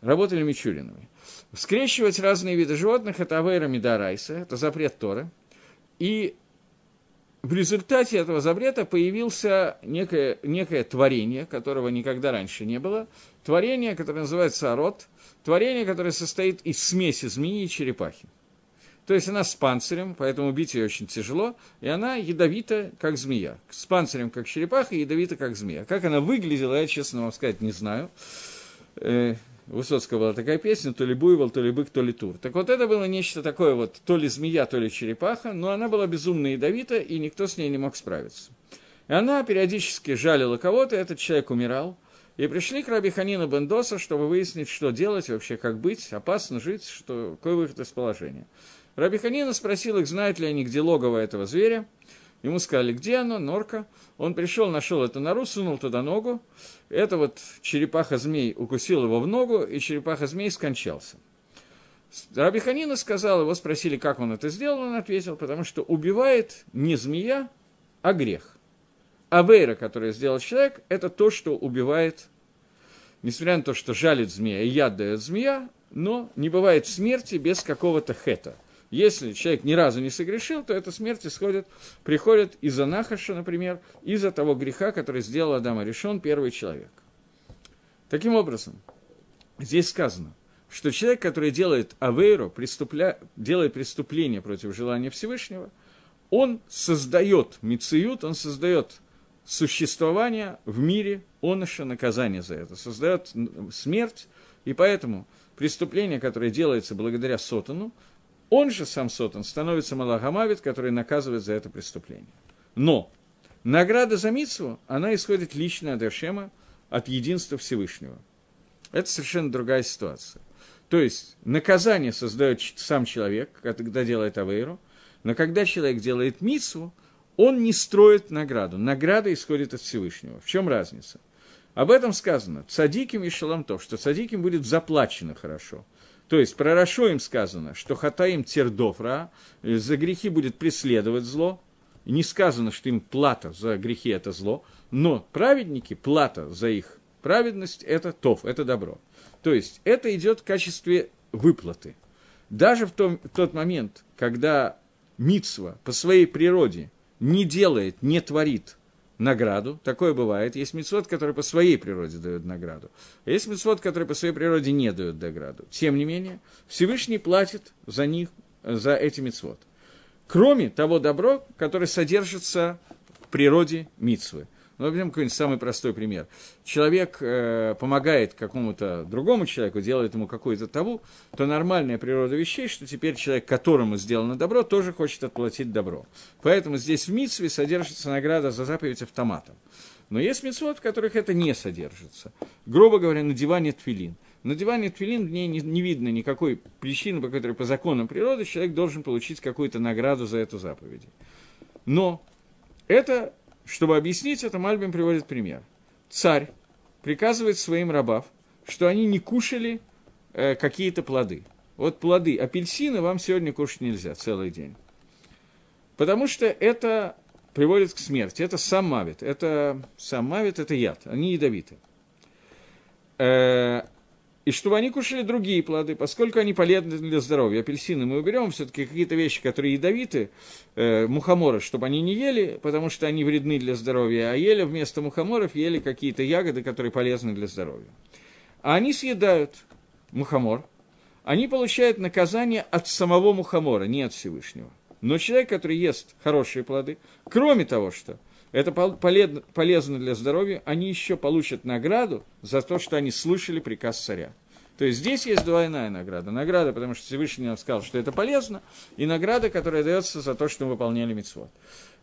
Speaker 1: Работали мичуринами. Скрещивать разные виды животных – это авейра мидарайса, это запрет Торы. И в результате этого запрета появился некое, некое творение, которого никогда раньше не было. Творение, которое называется арот. Творение, которое состоит из смеси змеи и черепахи. То есть она с панцирем, поэтому убить ее очень тяжело, и она ядовита, как змея. С панцирем, как черепаха, и ядовита, как змея. Как она выглядела, я, честно вам сказать, не знаю. Э, Высоцкого была такая песня, то ли буйвол, то ли бык, то ли тур. Так вот это было нечто такое вот, то ли змея, то ли черепаха, но она была безумно ядовита, и никто с ней не мог справиться. И она периодически жалила кого-то, этот человек умирал, и пришли к Раби Ханину Бендоса, чтобы выяснить, что делать вообще, как быть, опасно жить, что, какой выход из положения. Раби Ханина спросил их, знают ли они, где логово этого зверя, Ему сказали, где оно, норка. Он пришел, нашел эту нору, сунул туда ногу. Это вот черепаха-змей укусил его в ногу, и черепаха-змей скончался. Раби Ханина сказал, его спросили, как он это сделал, он ответил, потому что убивает не змея, а грех. А вейра, которую сделал человек, это то, что убивает, несмотря на то, что жалит змея и яд дает змея, но не бывает смерти без какого-то хета. Если человек ни разу не согрешил, то эта смерть исходит, приходит из-за нахаша, например, из-за того греха, который сделал Адама решен первый человек. Таким образом, здесь сказано – что человек, который делает авейру, преступля... делает преступление против желания Всевышнего, он создает мициют, он создает существование в мире, он еще наказание за это, создает смерть, и поэтому преступление, которое делается благодаря Сотану, он же сам Сотан становится Малахамавит, который наказывает за это преступление. Но награда за Митсву, она исходит лично от Ашема, от единства Всевышнего. Это совершенно другая ситуация. То есть наказание создает сам человек, когда делает авейру, но когда человек делает мису, он не строит награду. Награда исходит от Всевышнего. В чем разница? Об этом сказано. Цадиким и шаламтов, что цадиким будет заплачено хорошо. То есть про Рашо им сказано, что хатаим тердофра, за грехи будет преследовать зло. Не сказано, что им плата за грехи – это зло, но праведники, плата за их праведность – это тов, это добро. То есть это идет в качестве выплаты. Даже в, том, тот момент, когда Мицва по своей природе не делает, не творит награду, такое бывает. Есть мецвод, который по своей природе дает награду. А есть мецвод, который по своей природе не дает награду. Тем не менее, Всевышний платит за них, за эти мецвод. Кроме того добро, которое содержится в природе мицвы. Ну, возьмем какой-нибудь самый простой пример. Человек э, помогает какому-то другому человеку, делает ему какую-то табу, то нормальная природа вещей, что теперь человек, которому сделано добро, тоже хочет отплатить добро. Поэтому здесь в Митсве содержится награда за заповедь автоматом. Но есть митцвот, в которых это не содержится. Грубо говоря, надевание твилин. Надевание твилин, в ней не, не видно никакой причины, по которой по законам природы человек должен получить какую-то награду за эту заповедь. Но это чтобы объяснить это, Мальбим приводит пример. Царь приказывает своим рабам, что они не кушали э, какие-то плоды. Вот плоды апельсины вам сегодня кушать нельзя целый день. Потому что это приводит к смерти. Это сам мавит. Это сам мавит, это яд. Они ядовиты. Э, и чтобы они кушали другие плоды, поскольку они полезны для здоровья. Апельсины мы уберем, все-таки какие-то вещи, которые ядовиты, э, мухоморы, чтобы они не ели, потому что они вредны для здоровья, а ели вместо мухоморов, ели какие-то ягоды, которые полезны для здоровья. А они съедают мухомор, они получают наказание от самого мухомора, не от Всевышнего. Но человек, который ест хорошие плоды, кроме того, что это полезно для здоровья, они еще получат награду за то, что они слышали приказ царя. То есть здесь есть двойная награда. Награда, потому что Всевышний нам сказал, что это полезно, и награда, которая дается за то, что мы выполняли митцвот.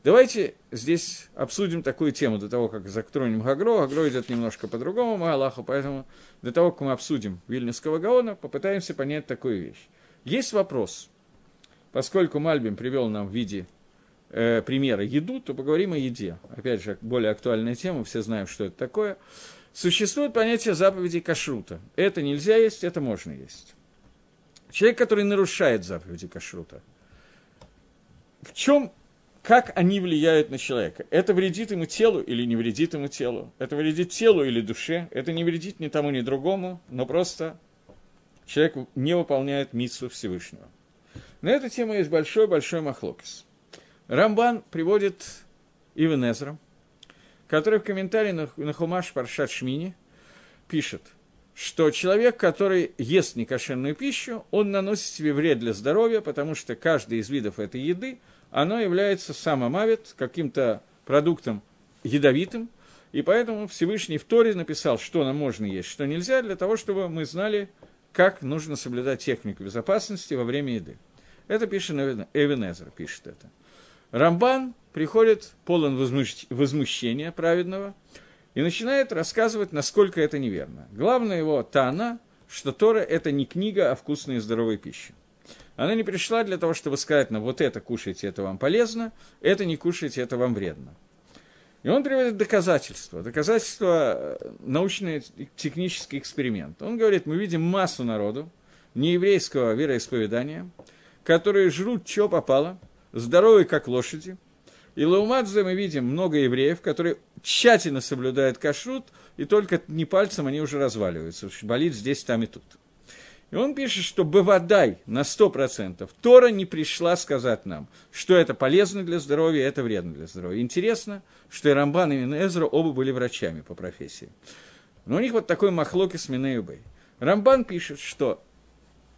Speaker 1: Давайте здесь обсудим такую тему до того, как затронем Гагро. Гагро идет немножко по-другому, мы Аллаху, поэтому до того, как мы обсудим Вильнюсского Гаона, попытаемся понять такую вещь. Есть вопрос, поскольку Мальбим привел нам в виде э, примеры еду, то поговорим о еде. Опять же, более актуальная тема, все знают, что это такое. Существует понятие заповедей кашрута. Это нельзя есть, это можно есть. Человек, который нарушает заповеди кашрута. В чем, как они влияют на человека? Это вредит ему телу или не вредит ему телу? Это вредит телу или душе? Это не вредит ни тому, ни другому, но просто человек не выполняет миссу Всевышнего. На эту тему есть большой-большой махлокис. Рамбан приводит Ивен который в комментарии на, на Хумаш Паршат Шмини пишет, что человек, который ест некошерную пищу, он наносит себе вред для здоровья, потому что каждый из видов этой еды, оно является самомавит, каким-то продуктом ядовитым, и поэтому Всевышний в Торе написал, что нам можно есть, что нельзя, для того, чтобы мы знали, как нужно соблюдать технику безопасности во время еды. Это пишет Эвенезер, пишет это. Рамбан приходит полон возмущения праведного и начинает рассказывать, насколько это неверно. Главное его тана, что Тора – это не книга о вкусной и здоровой пище. Она не пришла для того, чтобы сказать нам, вот это кушайте, это вам полезно, это не кушайте, это вам вредно. И он приводит доказательства, доказательства э, научно-технический эксперимент. Он говорит, мы видим массу народу, нееврейского вероисповедания, которые жрут, что попало, здоровые, как лошади. И Лаумадзе мы видим много евреев, которые тщательно соблюдают кашрут, и только не пальцем они уже разваливаются, болит здесь, там и тут. И он пишет, что Бывадай на 100% Тора не пришла сказать нам, что это полезно для здоровья, это вредно для здоровья. Интересно, что и Рамбан, и Минезра оба были врачами по профессии. Но у них вот такой махлок с Минеюбей. Рамбан пишет, что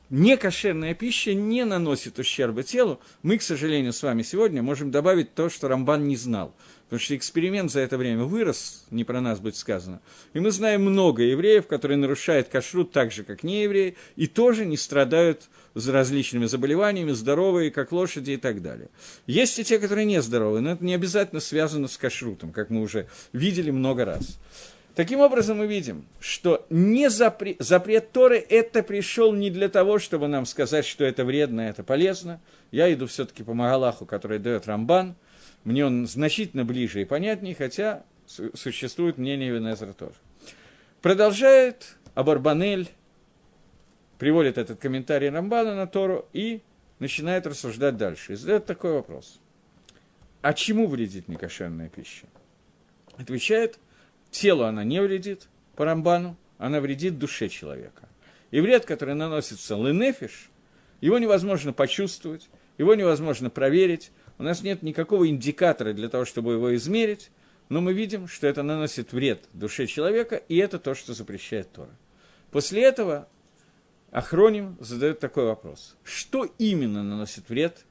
Speaker 1: некошерная пища не наносит ущерба телу. Мы, к сожалению, с вами сегодня можем добавить то, что Рамбан не знал – Потому что эксперимент за это время вырос, не про нас будет сказано. И мы знаем много евреев, которые нарушают кашрут так же, как не евреи, и тоже не страдают с различными заболеваниями, здоровые, как лошади и так далее. Есть и те, которые не здоровы, но это не обязательно связано с кашрутом, как мы уже видели много раз. Таким образом, мы видим, что не запрет, запрет Торы это пришел не для того, чтобы нам сказать, что это вредно, это полезно. Я иду все-таки по Магалаху, который дает Рамбан – мне он значительно ближе и понятнее, хотя существует мнение Венезера тоже. Продолжает Абарбанель, приводит этот комментарий Рамбана на Тору и начинает рассуждать дальше. И задает такой вопрос. А чему вредит некошерная пища? Отвечает, телу она не вредит, по Рамбану, она вредит душе человека. И вред, который наносится ленефиш, его невозможно почувствовать, его невозможно проверить, у нас нет никакого индикатора для того, чтобы его измерить, но мы видим, что это наносит вред душе человека, и это то, что запрещает Тора. После этого Ахроним задает такой вопрос. Что именно наносит вред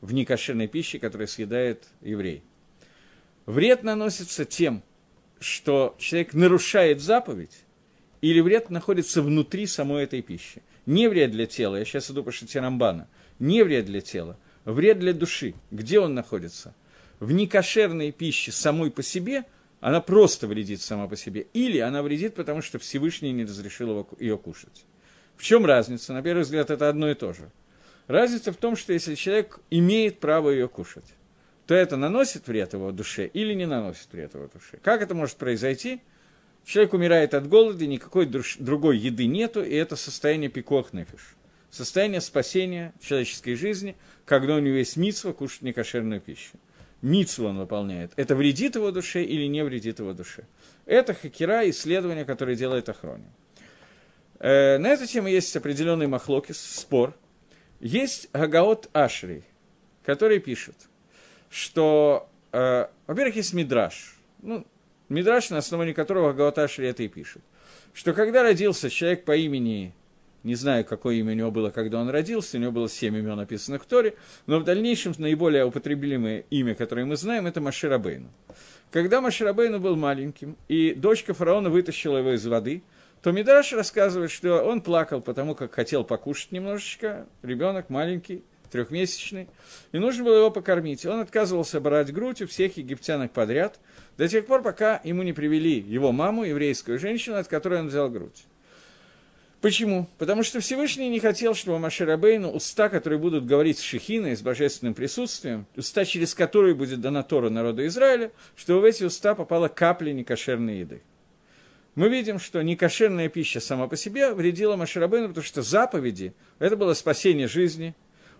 Speaker 1: в некошерной пище, которую съедает еврей? Вред наносится тем, что человек нарушает заповедь, или вред находится внутри самой этой пищи. Не вред для тела, я сейчас иду по шите Рамбана, не вред для тела, вред для души. Где он находится? В некошерной пище самой по себе она просто вредит сама по себе, или она вредит, потому что Всевышний не разрешил ее кушать. В чем разница? На первый взгляд, это одно и то же. Разница в том, что если человек имеет право ее кушать, то это наносит вред его душе или не наносит вред его душе. Как это может произойти? Человек умирает от голода, никакой другой еды нету, и это состояние пикох нефиш состояние спасения человеческой жизни, когда у него есть митсва кушать некошерную пищу. Митсву он выполняет. Это вредит его душе или не вредит его душе. Это хакера, исследование, которое делает охроне. Э, на эту тему есть определенный махлокис, спор. Есть Гагаот Ашри, который пишет, что, э, во-первых, есть Мидраш. Ну, Мидраш, на основании которого Гагаот Ашри это и пишет. Что когда родился человек по имени не знаю, какое имя у него было, когда он родился, у него было семь имен, написанных в Торе, но в дальнейшем наиболее употребимое имя, которое мы знаем, это Маширабейну. Когда Маширабейну был маленьким, и дочка фараона вытащила его из воды, то Мидраш рассказывает, что он плакал, потому как хотел покушать немножечко, ребенок маленький, трехмесячный, и нужно было его покормить. Он отказывался брать грудь у всех египтянок подряд, до тех пор, пока ему не привели его маму, еврейскую женщину, от которой он взял грудь. Почему? Потому что Всевышний не хотел, чтобы Маширабейну, уста, которые будут говорить с Шехиной, с божественным присутствием, уста, через которые будет дана Тора народу Израиля, чтобы в эти уста попала капля некошерной еды. Мы видим, что некошерная пища сама по себе вредила Маширабейну, потому что заповеди – это было спасение жизни.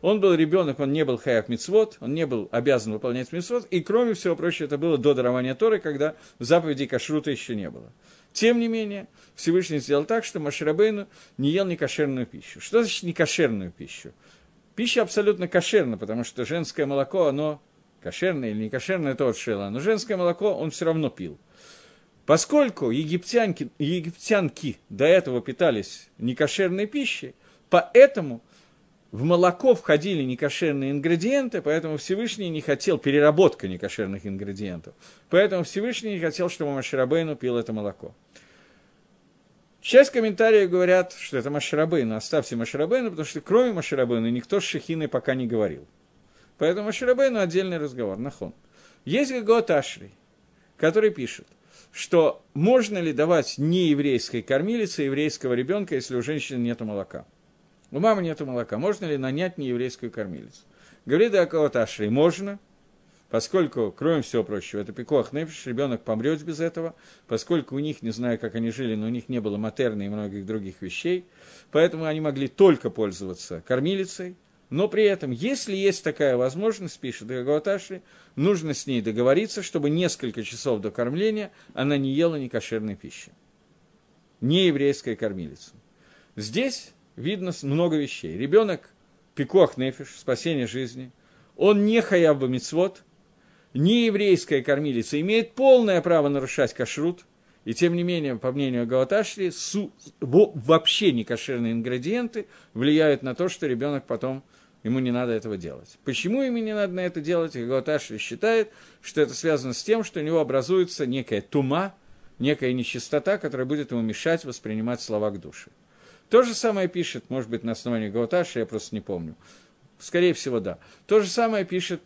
Speaker 1: Он был ребенок, он не был хаяк мицвод, он не был обязан выполнять мицвод, и кроме всего прочего, это было до дарования Торы, когда заповедей кашрута еще не было. Тем не менее, Всевышний сделал так, что Маширабейну не ел некошерную пищу. Что значит некошерную пищу? Пища абсолютно кошерна, потому что женское молоко, оно кошерное или не кошерное, это от шела, но женское молоко он все равно пил. Поскольку египтянки, египтянки до этого питались некошерной пищей, поэтому в молоко входили некошерные ингредиенты, поэтому Всевышний не хотел переработка некошерных ингредиентов. Поэтому Всевышний не хотел, чтобы Маширабейну пил это молоко. Часть комментариев говорят, что это Маширабейну, оставьте Маширабейну, потому что кроме Маширабейну никто с Шехиной пока не говорил. Поэтому Маширабейну отдельный разговор, нахон. Есть Гагот Ашри, который пишет, что можно ли давать нееврейской кормилице еврейского ребенка, если у женщины нет молока. У мамы нет молока. Можно ли нанять нееврейскую кормилицу? Говорит Иакова Ашри, можно, поскольку, кроме всего прочего, это пикох нефиш, ребенок помрет без этого, поскольку у них, не знаю, как они жили, но у них не было матерны и многих других вещей, поэтому они могли только пользоваться кормилицей, но при этом, если есть такая возможность, пишет Гагаваташи, нужно с ней договориться, чтобы несколько часов до кормления она не ела некошерной пищи. Не еврейская кормилица. Здесь видно много вещей. Ребенок пикох нефиш, спасение жизни, он не хаяв мицвод, не еврейская кормилица, имеет полное право нарушать кашрут, и тем не менее, по мнению Галаташри, су, вообще не кошерные ингредиенты влияют на то, что ребенок потом, ему не надо этого делать. Почему ему не надо на это делать? Галаташри считает, что это связано с тем, что у него образуется некая тума, некая нечистота, которая будет ему мешать воспринимать слова к душе. То же самое пишет, может быть, на основании Галаташи, я просто не помню. Скорее всего, да. То же самое пишет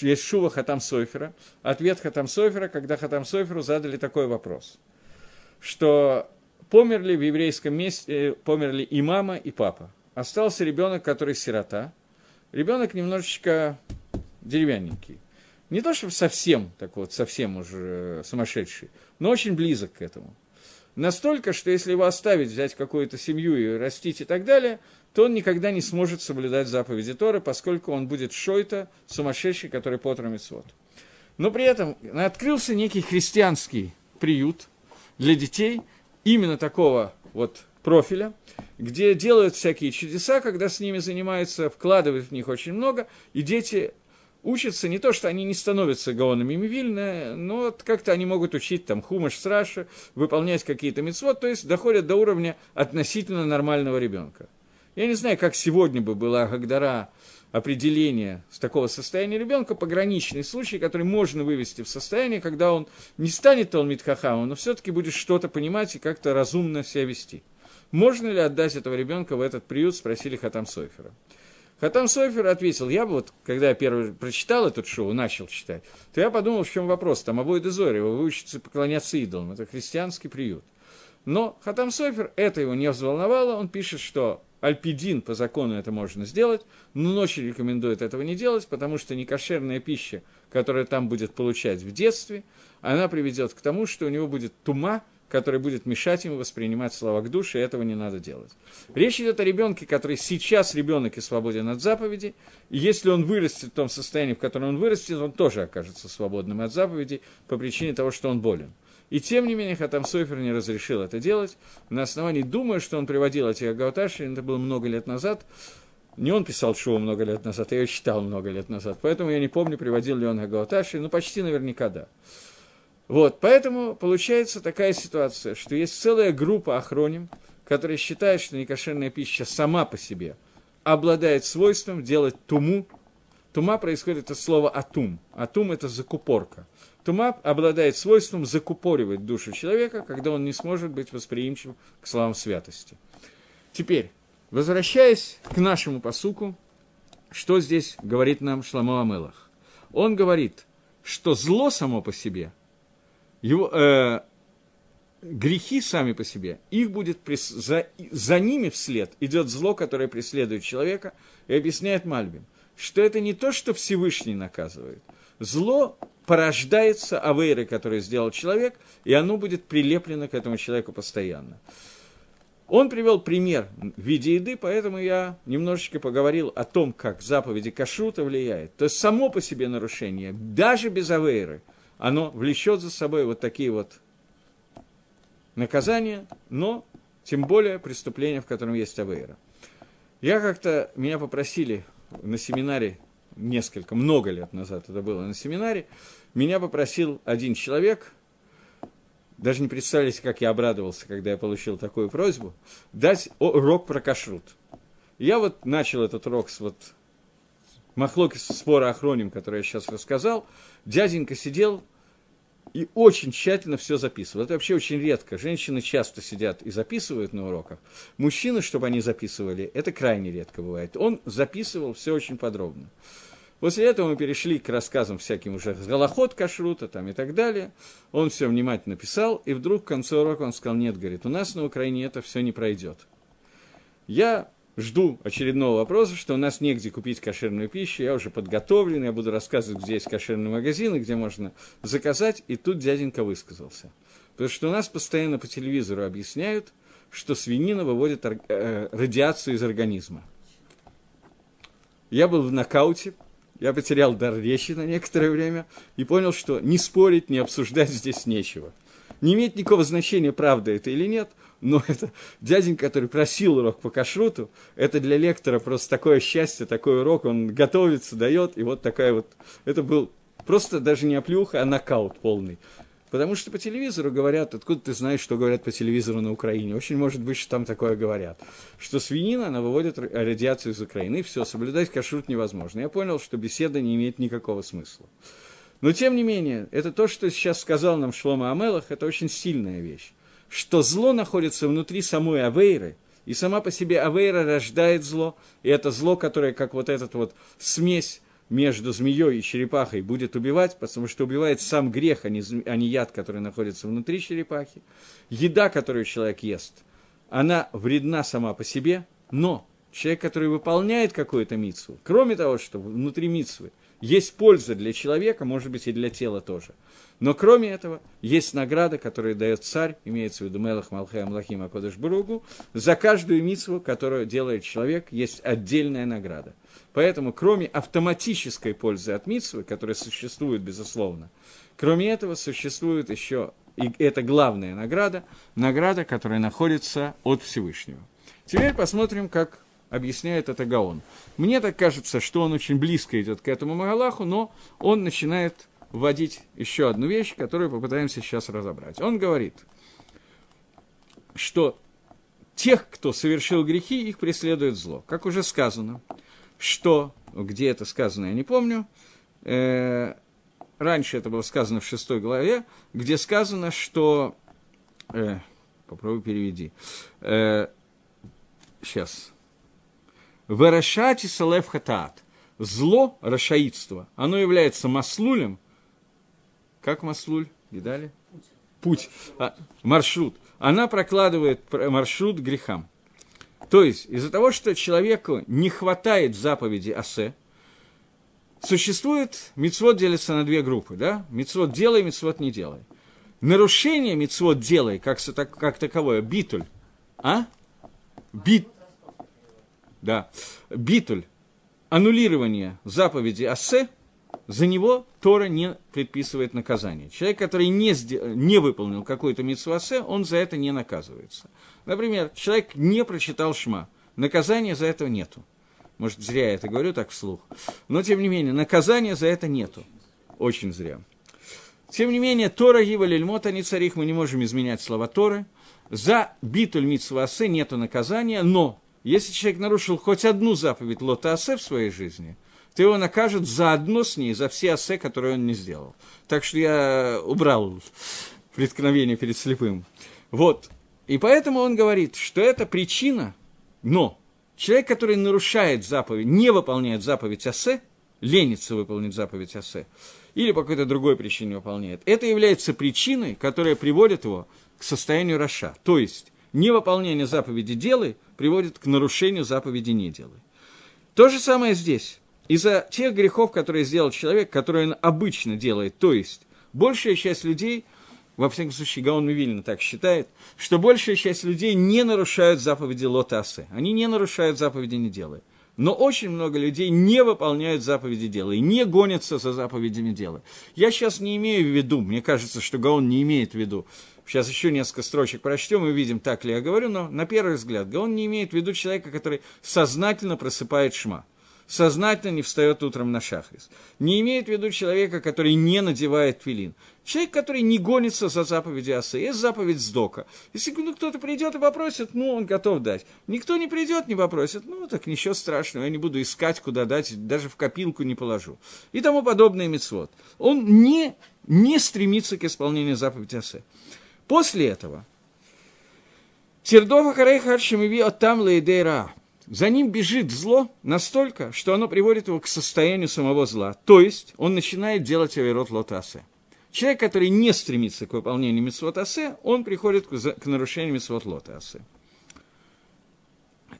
Speaker 1: есть Шува Хатам Сойфера, ответ Хатам Сойфера, когда Хатам Сойферу задали такой вопрос, что померли в еврейском месте, э, померли и мама, и папа. Остался ребенок, который сирота. Ребенок немножечко деревянненький. Не то, чтобы совсем, так вот, совсем уже сумасшедший, но очень близок к этому. Настолько, что если его оставить, взять какую-то семью и растить и так далее, то он никогда не сможет соблюдать заповеди Торы, поскольку он будет шойта, сумасшедший, который потромит свод. Но при этом открылся некий христианский приют для детей именно такого вот профиля, где делают всякие чудеса, когда с ними занимаются, вкладывают в них очень много, и дети учатся не то, что они не становятся гаонами Мивильна, но как-то они могут учить там хумаш сраша, выполнять какие-то мецвод, то есть доходят до уровня относительно нормального ребенка. Я не знаю, как сегодня бы была Гагдара определение с такого состояния ребенка, пограничный случай, который можно вывести в состояние, когда он не станет он Митхахамом, но все-таки будет что-то понимать и как-то разумно себя вести. Можно ли отдать этого ребенка в этот приют, спросили Хатам Сойфера. Хатам Сойфер ответил, я вот, когда я первый прочитал этот шоу, начал читать, то я подумал, в чем вопрос, там обои Дезори, вы учитесь поклоняться идолам, это христианский приют. Но Хатам Сойфер это его не взволновало, он пишет, что Альпидин по закону это можно сделать, но ночью рекомендует этого не делать, потому что некошерная пища, которая там будет получать в детстве, она приведет к тому, что у него будет тума, который будет мешать ему воспринимать слова к душе, и этого не надо делать. Речь идет о ребенке, который сейчас ребенок и свободен от заповедей, и если он вырастет в том состоянии, в котором он вырастет, он тоже окажется свободным от заповедей по причине того, что он болен. И тем не менее, Хатам Сойфер не разрешил это делать. На основании, думаю, что он приводил эти Агауташи, это было много лет назад, не он писал шоу много лет назад, я ее читал много лет назад, поэтому я не помню, приводил ли он Агауташи, но почти наверняка да. Вот, поэтому получается такая ситуация, что есть целая группа охроним, которые считают, что некошерная пища сама по себе обладает свойством делать туму. Тума происходит от слова атум. Атум – это закупорка. Тума обладает свойством закупоривать душу человека, когда он не сможет быть восприимчив к словам святости. Теперь, возвращаясь к нашему посуку, что здесь говорит нам Шламо Амелах? Он говорит, что зло само по себе – его, э, грехи сами по себе, их будет прис... за, за ними вслед идет зло, которое преследует человека, и объясняет Мальбим, что это не то, что Всевышний наказывает. Зло порождается авейрой, которую сделал человек, и оно будет прилеплено к этому человеку постоянно. Он привел пример в виде еды, поэтому я немножечко поговорил о том, как заповеди кашрута влияет. То есть само по себе нарушение, даже без авейры – оно влечет за собой вот такие вот наказания, но тем более преступления, в котором есть авейра. Я как-то, меня попросили на семинаре несколько, много лет назад это было на семинаре, меня попросил один человек, даже не представляете, как я обрадовался, когда я получил такую просьбу, дать урок про кашрут. Я вот начал этот урок с вот Махлоки спора охроним, который я сейчас рассказал, дяденька сидел и очень тщательно все записывал. Это вообще очень редко. Женщины часто сидят и записывают на уроках. Мужчины, чтобы они записывали, это крайне редко бывает. Он записывал все очень подробно. После этого мы перешли к рассказам всяким уже голоход кашрута там и так далее. Он все внимательно писал, и вдруг в конце урока он сказал, нет, говорит, у нас на Украине это все не пройдет. Я жду очередного вопроса, что у нас негде купить кошерную пищу, я уже подготовлен, я буду рассказывать, где есть кошерные магазины, где можно заказать, и тут дяденька высказался. Потому что у нас постоянно по телевизору объясняют, что свинина выводит э, радиацию из организма. Я был в нокауте, я потерял дар речи на некоторое время и понял, что не спорить, не обсуждать здесь нечего. Не имеет никакого значения, правда это или нет – но это дяденька, который просил урок по кашруту, это для лектора просто такое счастье, такой урок, он готовится, дает, и вот такая вот, это был просто даже не оплюха, а нокаут полный. Потому что по телевизору говорят, откуда ты знаешь, что говорят по телевизору на Украине? Очень может быть, что там такое говорят. Что свинина, она выводит радиацию из Украины, и все, соблюдать кашрут невозможно. Я понял, что беседа не имеет никакого смысла. Но, тем не менее, это то, что сейчас сказал нам Шлома Амелах, это очень сильная вещь что зло находится внутри самой Авейры, и сама по себе Авейра рождает зло, и это зло, которое, как вот этот вот смесь между змеей и черепахой будет убивать, потому что убивает сам грех, а не, а не яд, который находится внутри черепахи. Еда, которую человек ест, она вредна сама по себе, но человек, который выполняет какую-то мицву, кроме того, что внутри мицвы есть польза для человека, может быть, и для тела тоже – но кроме этого, есть награда, которую дает царь, имеется в виду Мелах Малхай Амлахим Акодыш Буругу, за каждую митцву, которую делает человек, есть отдельная награда. Поэтому, кроме автоматической пользы от митцвы, которая существует, безусловно, кроме этого существует еще, и это главная награда, награда, которая находится от Всевышнего. Теперь посмотрим, как объясняет это Гаон. Мне так кажется, что он очень близко идет к этому Магалаху, но он начинает вводить еще одну вещь, которую попытаемся сейчас разобрать. Он говорит, что тех, кто совершил грехи, их преследует зло. Как уже сказано, что, где это сказано, я не помню, э, раньше это было сказано в шестой главе, где сказано, что, э, попробуй переведи, э, сейчас, Верашати салев хатаат. Зло, рашаидство, оно является маслулем, как Маслуль? Видали? Путь. А, маршрут. Она прокладывает маршрут грехам. То есть, из-за того, что человеку не хватает заповеди Асе, существует, мицвод делится на две группы, да? Мицвод делай, мицвод не делай. Нарушение мицвод делай, как, как таковое, битуль, а? Бит, да, битуль, аннулирование заповеди Асе – за него Тора не предписывает наказание. Человек, который не, не выполнил какой-то митсвасе, он за это не наказывается. Например, человек не прочитал Шма, наказания за это нету. Может, зря я это говорю так вслух. Но, тем не менее, наказания за это нету. Очень зря. Тем не менее, Тора, Гива, Лельмота, не царих, мы не можем изменять слова Торы. За битуль митсвасе нету наказания, но если человек нарушил хоть одну заповедь Лотаасе в своей жизни – то его накажут заодно с ней за все осе, которые он не сделал. Так что я убрал преткновение перед слепым. Вот. И поэтому он говорит, что это причина, но человек, который нарушает заповедь, не выполняет заповедь осе, ленится выполнить заповедь осе, или по какой-то другой причине выполняет, это является причиной, которая приводит его к состоянию раша. То есть, невыполнение заповеди делай приводит к нарушению заповеди не делай. То же самое здесь из-за тех грехов, которые сделал человек, которые он обычно делает, то есть большая часть людей, во всяком случае Гаон Мивильна так считает, что большая часть людей не нарушают заповеди Лотасы, они не нарушают заповеди не делают. Но очень много людей не выполняют заповеди дела и не гонятся за заповедями дела. Я сейчас не имею в виду, мне кажется, что Гаон не имеет в виду, сейчас еще несколько строчек прочтем и увидим, так ли я говорю, но на первый взгляд Гаон не имеет в виду человека, который сознательно просыпает шма сознательно не встает утром на шахрис. Не имеет в виду человека, который не надевает твилин. Человек, который не гонится за заповеди Асы. Есть заповедь Сдока. Если ну, кто-то придет и попросит, ну, он готов дать. Никто не придет, не попросит, ну, так ничего страшного, я не буду искать, куда дать, даже в копилку не положу. И тому подобное мецвод. Он не, не стремится к исполнению заповеди Асы. После этого, Тердоха Харейха Аршимиви Оттам Лейдейра – за ним бежит зло настолько, что оно приводит его к состоянию самого зла. То есть он начинает делать аверот лотасе. Человек, который не стремится к выполнению митцвот асе, он приходит к, нарушению митцвот лотасе.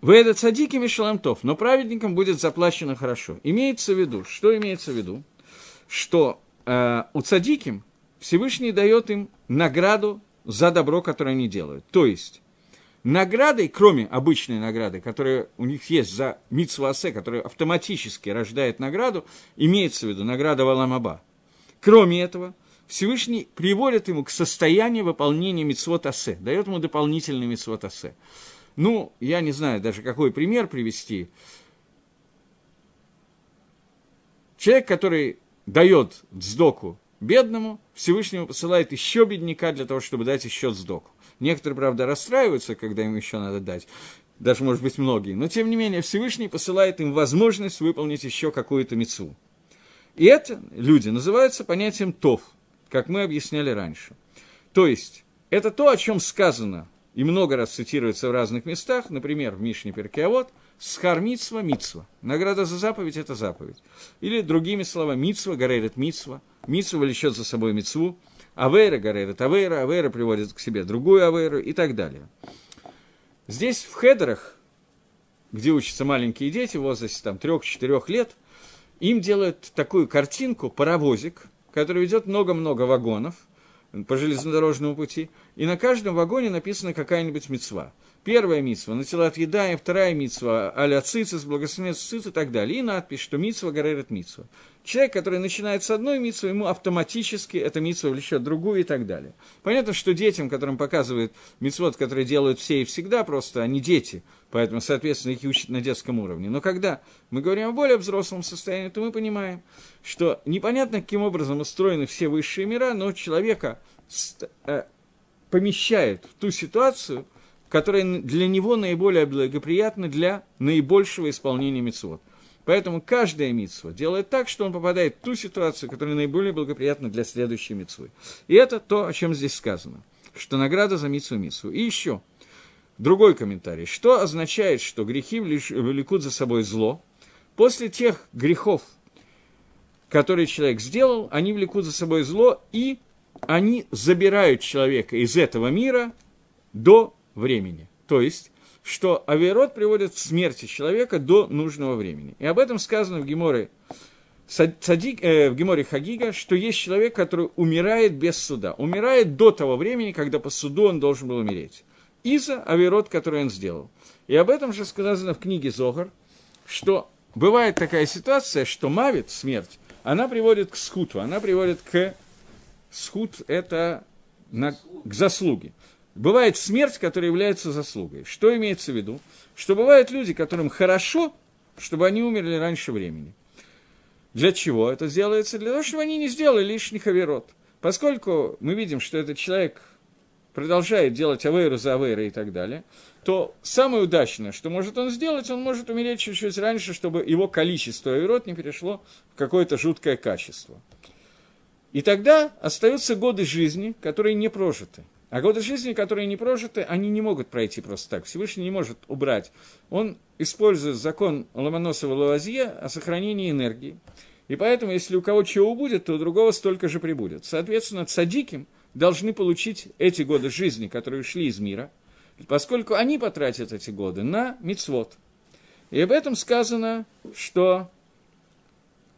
Speaker 1: Веда цадики Мишаламтов, но праведникам будет заплачено хорошо. Имеется в виду, что имеется в виду? Что э, у цадиким Всевышний дает им награду за добро, которое они делают. То есть, наградой, кроме обычной награды, которая у них есть за митсвасе, которая автоматически рождает награду, имеется в виду награда Валамаба. Кроме этого, Всевышний приводит ему к состоянию выполнения митсвот асе, дает ему дополнительный митсвот асе. Ну, я не знаю даже, какой пример привести. Человек, который дает сдоку бедному, Всевышнему посылает еще бедняка для того, чтобы дать еще сдоку. Некоторые, правда, расстраиваются, когда им еще надо дать, даже, может быть, многие, но, тем не менее, Всевышний посылает им возможность выполнить еще какую-то мецу. И это люди называются понятием «тов», как мы объясняли раньше. То есть, это то, о чем сказано и много раз цитируется в разных местах, например, в Мишне Перкеавод, «Схар митсва, митсва». Награда за заповедь – это заповедь. Или другими словами, митсва, горерет митсва, митсва влечет за собой митсву, авейра горерет авейра, авейра приводит к себе другую авейру и так далее. Здесь в хедерах, где учатся маленькие дети в возрасте там, 3-4 лет, им делают такую картинку, паровозик, который ведет много-много вагонов – по железнодорожному пути, и на каждом вагоне написана какая-нибудь мецва. Первая митсва, натилат едаем, вторая митсва, аля цицис, благословенец цицис и так далее. И надпись, что митсва горерит митсва. Человек, который начинает с одной митсвы, ему автоматически эта митсва влечет другую и так далее. Понятно, что детям, которым показывают митсвот, которые делают все и всегда, просто они дети, поэтому, соответственно, их учат на детском уровне. Но когда мы говорим о более взрослом состоянии, то мы понимаем, что непонятно, каким образом устроены все высшие мира, но человека э, помещает в ту ситуацию, которая для него наиболее благоприятна для наибольшего исполнения митцвот. Поэтому каждая митцва делает так, что он попадает в ту ситуацию, которая наиболее благоприятна для следующей митцвы. И это то, о чем здесь сказано, что награда за митцву митцву. И еще другой комментарий. Что означает, что грехи влекут за собой зло? После тех грехов, которые человек сделал, они влекут за собой зло, и они забирают человека из этого мира до времени. То есть, что авиарод приводит к смерти человека до нужного времени. И об этом сказано в Геморе, Садик, э, в Геморе Хагига, что есть человек, который умирает без суда. Умирает до того времени, когда по суду он должен был умереть. Из-за авиарод, который он сделал. И об этом же сказано в книге Зогар, что бывает такая ситуация, что мавит, смерть, она приводит к скуту, она приводит к... Скут – это на, к заслуге. Бывает смерть, которая является заслугой. Что имеется в виду? Что бывают люди, которым хорошо, чтобы они умерли раньше времени. Для чего это делается? Для того, чтобы они не сделали лишних аверот. Поскольку мы видим, что этот человек продолжает делать авейру за авейрой и так далее, то самое удачное, что может он сделать, он может умереть чуть-чуть раньше, чтобы его количество аверот не перешло в какое-то жуткое качество. И тогда остаются годы жизни, которые не прожиты. А годы жизни, которые не прожиты, они не могут пройти просто так. Всевышний не может убрать. Он использует закон Ломоносова Лавазье о сохранении энергии. И поэтому, если у кого чего будет, то у другого столько же прибудет. Соответственно, цадиким должны получить эти годы жизни, которые ушли из мира, поскольку они потратят эти годы на мицвод. И об этом сказано, что...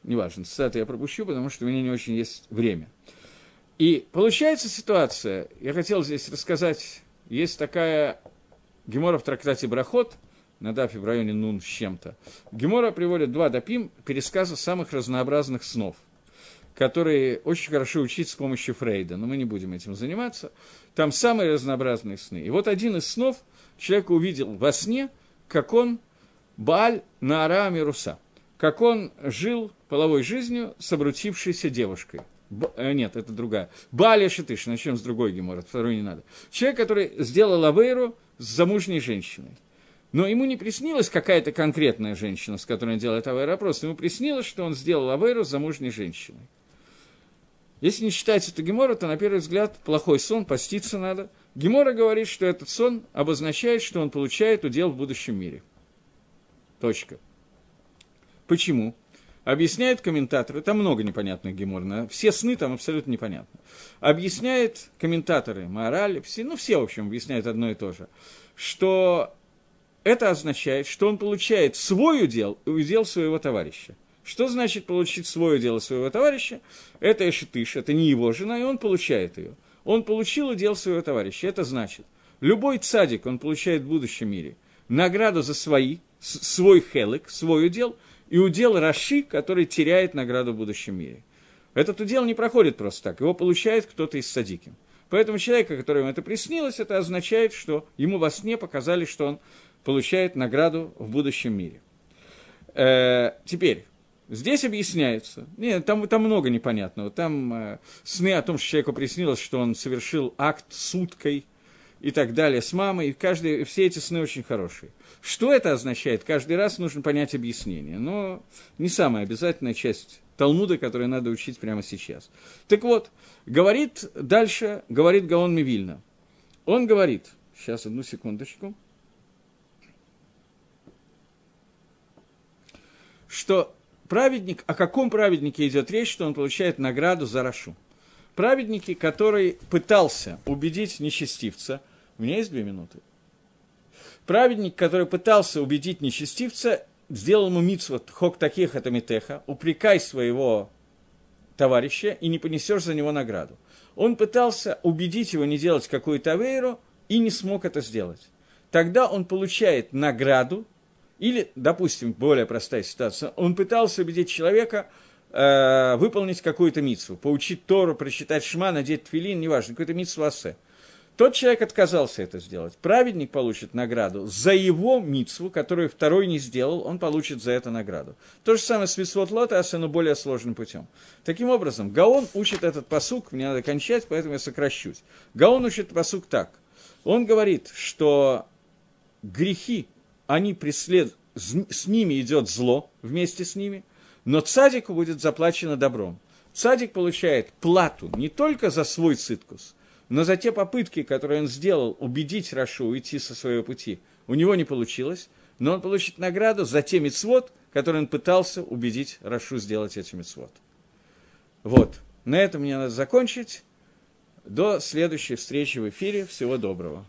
Speaker 1: Неважно, цитаты я пропущу, потому что у меня не очень есть время. И получается ситуация, я хотел здесь рассказать, есть такая Гемора в трактате Брахот, на дафе в районе Нун с чем-то. Гемора приводит два дапим пересказа самых разнообразных снов, которые очень хорошо учить с помощью Фрейда, но мы не будем этим заниматься. Там самые разнообразные сны. И вот один из снов человек увидел во сне, как он Баль на Араме Руса, как он жил половой жизнью с обрутившейся девушкой – Б, э, нет, это другая. Балия Шитыш, начнем с другой гемора, второй не надо. Человек, который сделал авейру с замужней женщиной. Но ему не приснилась какая-то конкретная женщина, с которой он делает авейру, а просто ему приснилось, что он сделал авейру с замужней женщиной. Если не считать эту гемора, то, на первый взгляд, плохой сон, поститься надо. Гемора говорит, что этот сон обозначает, что он получает удел в будущем мире. Точка. Почему? Объясняют комментаторы, там много непонятных гемор, все сны там абсолютно непонятно. Объясняют комментаторы, мораль, все, ну все, в общем, объясняют одно и то же, что это означает, что он получает свой удел и удел своего товарища. Что значит получить свое дело своего товарища? Это Эшетыш, это не его жена, и он получает ее. Он получил удел своего товарища. Это значит, любой цадик он получает в будущем мире награду за свои, свой хелек, свой удел, и удел Раши, который теряет награду в будущем мире. Этот удел не проходит просто так, его получает кто-то из садиким. Поэтому человека, которому это приснилось, это означает, что ему во сне показали, что он получает награду в будущем мире. Э, теперь, здесь объясняется, нет, там, там много непонятного, там э, сны о том, что человеку приснилось, что он совершил акт с уткой и так далее, с мамой, каждый, все эти сны очень хорошие. Что это означает? Каждый раз нужно понять объяснение, но не самая обязательная часть Талмуда, которую надо учить прямо сейчас. Так вот, говорит дальше, говорит Гаон Мивильна. Он говорит, сейчас одну секундочку – что праведник, о каком праведнике идет речь, что он получает награду за Рашу. Праведники, который пытался убедить нечестивца, у меня есть две минуты. Праведник, который пытался убедить нечестивца, сделал ему митцвот хок таких это митеха, упрекай своего товарища и не понесешь за него награду. Он пытался убедить его не делать какую-то авейру и не смог это сделать. Тогда он получает награду или, допустим, более простая ситуация, он пытался убедить человека э, выполнить какую-то митсву, поучить Тору, прочитать Шма, надеть тфилин, неважно, какую-то митсву асе. Тот человек отказался это сделать. Праведник получит награду за его митсву, которую второй не сделал, он получит за это награду. То же самое с Висвот Лотаса, но более сложным путем. Таким образом, Гаон учит этот посук, мне надо кончать, поэтому я сокращусь. Гаон учит посук так. Он говорит, что грехи, они преследуют, с ними идет зло вместе с ними, но цадику будет заплачено добром. Цадик получает плату не только за свой циткус, но за те попытки, которые он сделал убедить Рашу уйти со своего пути. У него не получилось, но он получит награду за те мецвод, которые он пытался убедить Рашу сделать эти мецвод. Вот, на этом мне надо закончить. До следующей встречи в эфире. Всего доброго.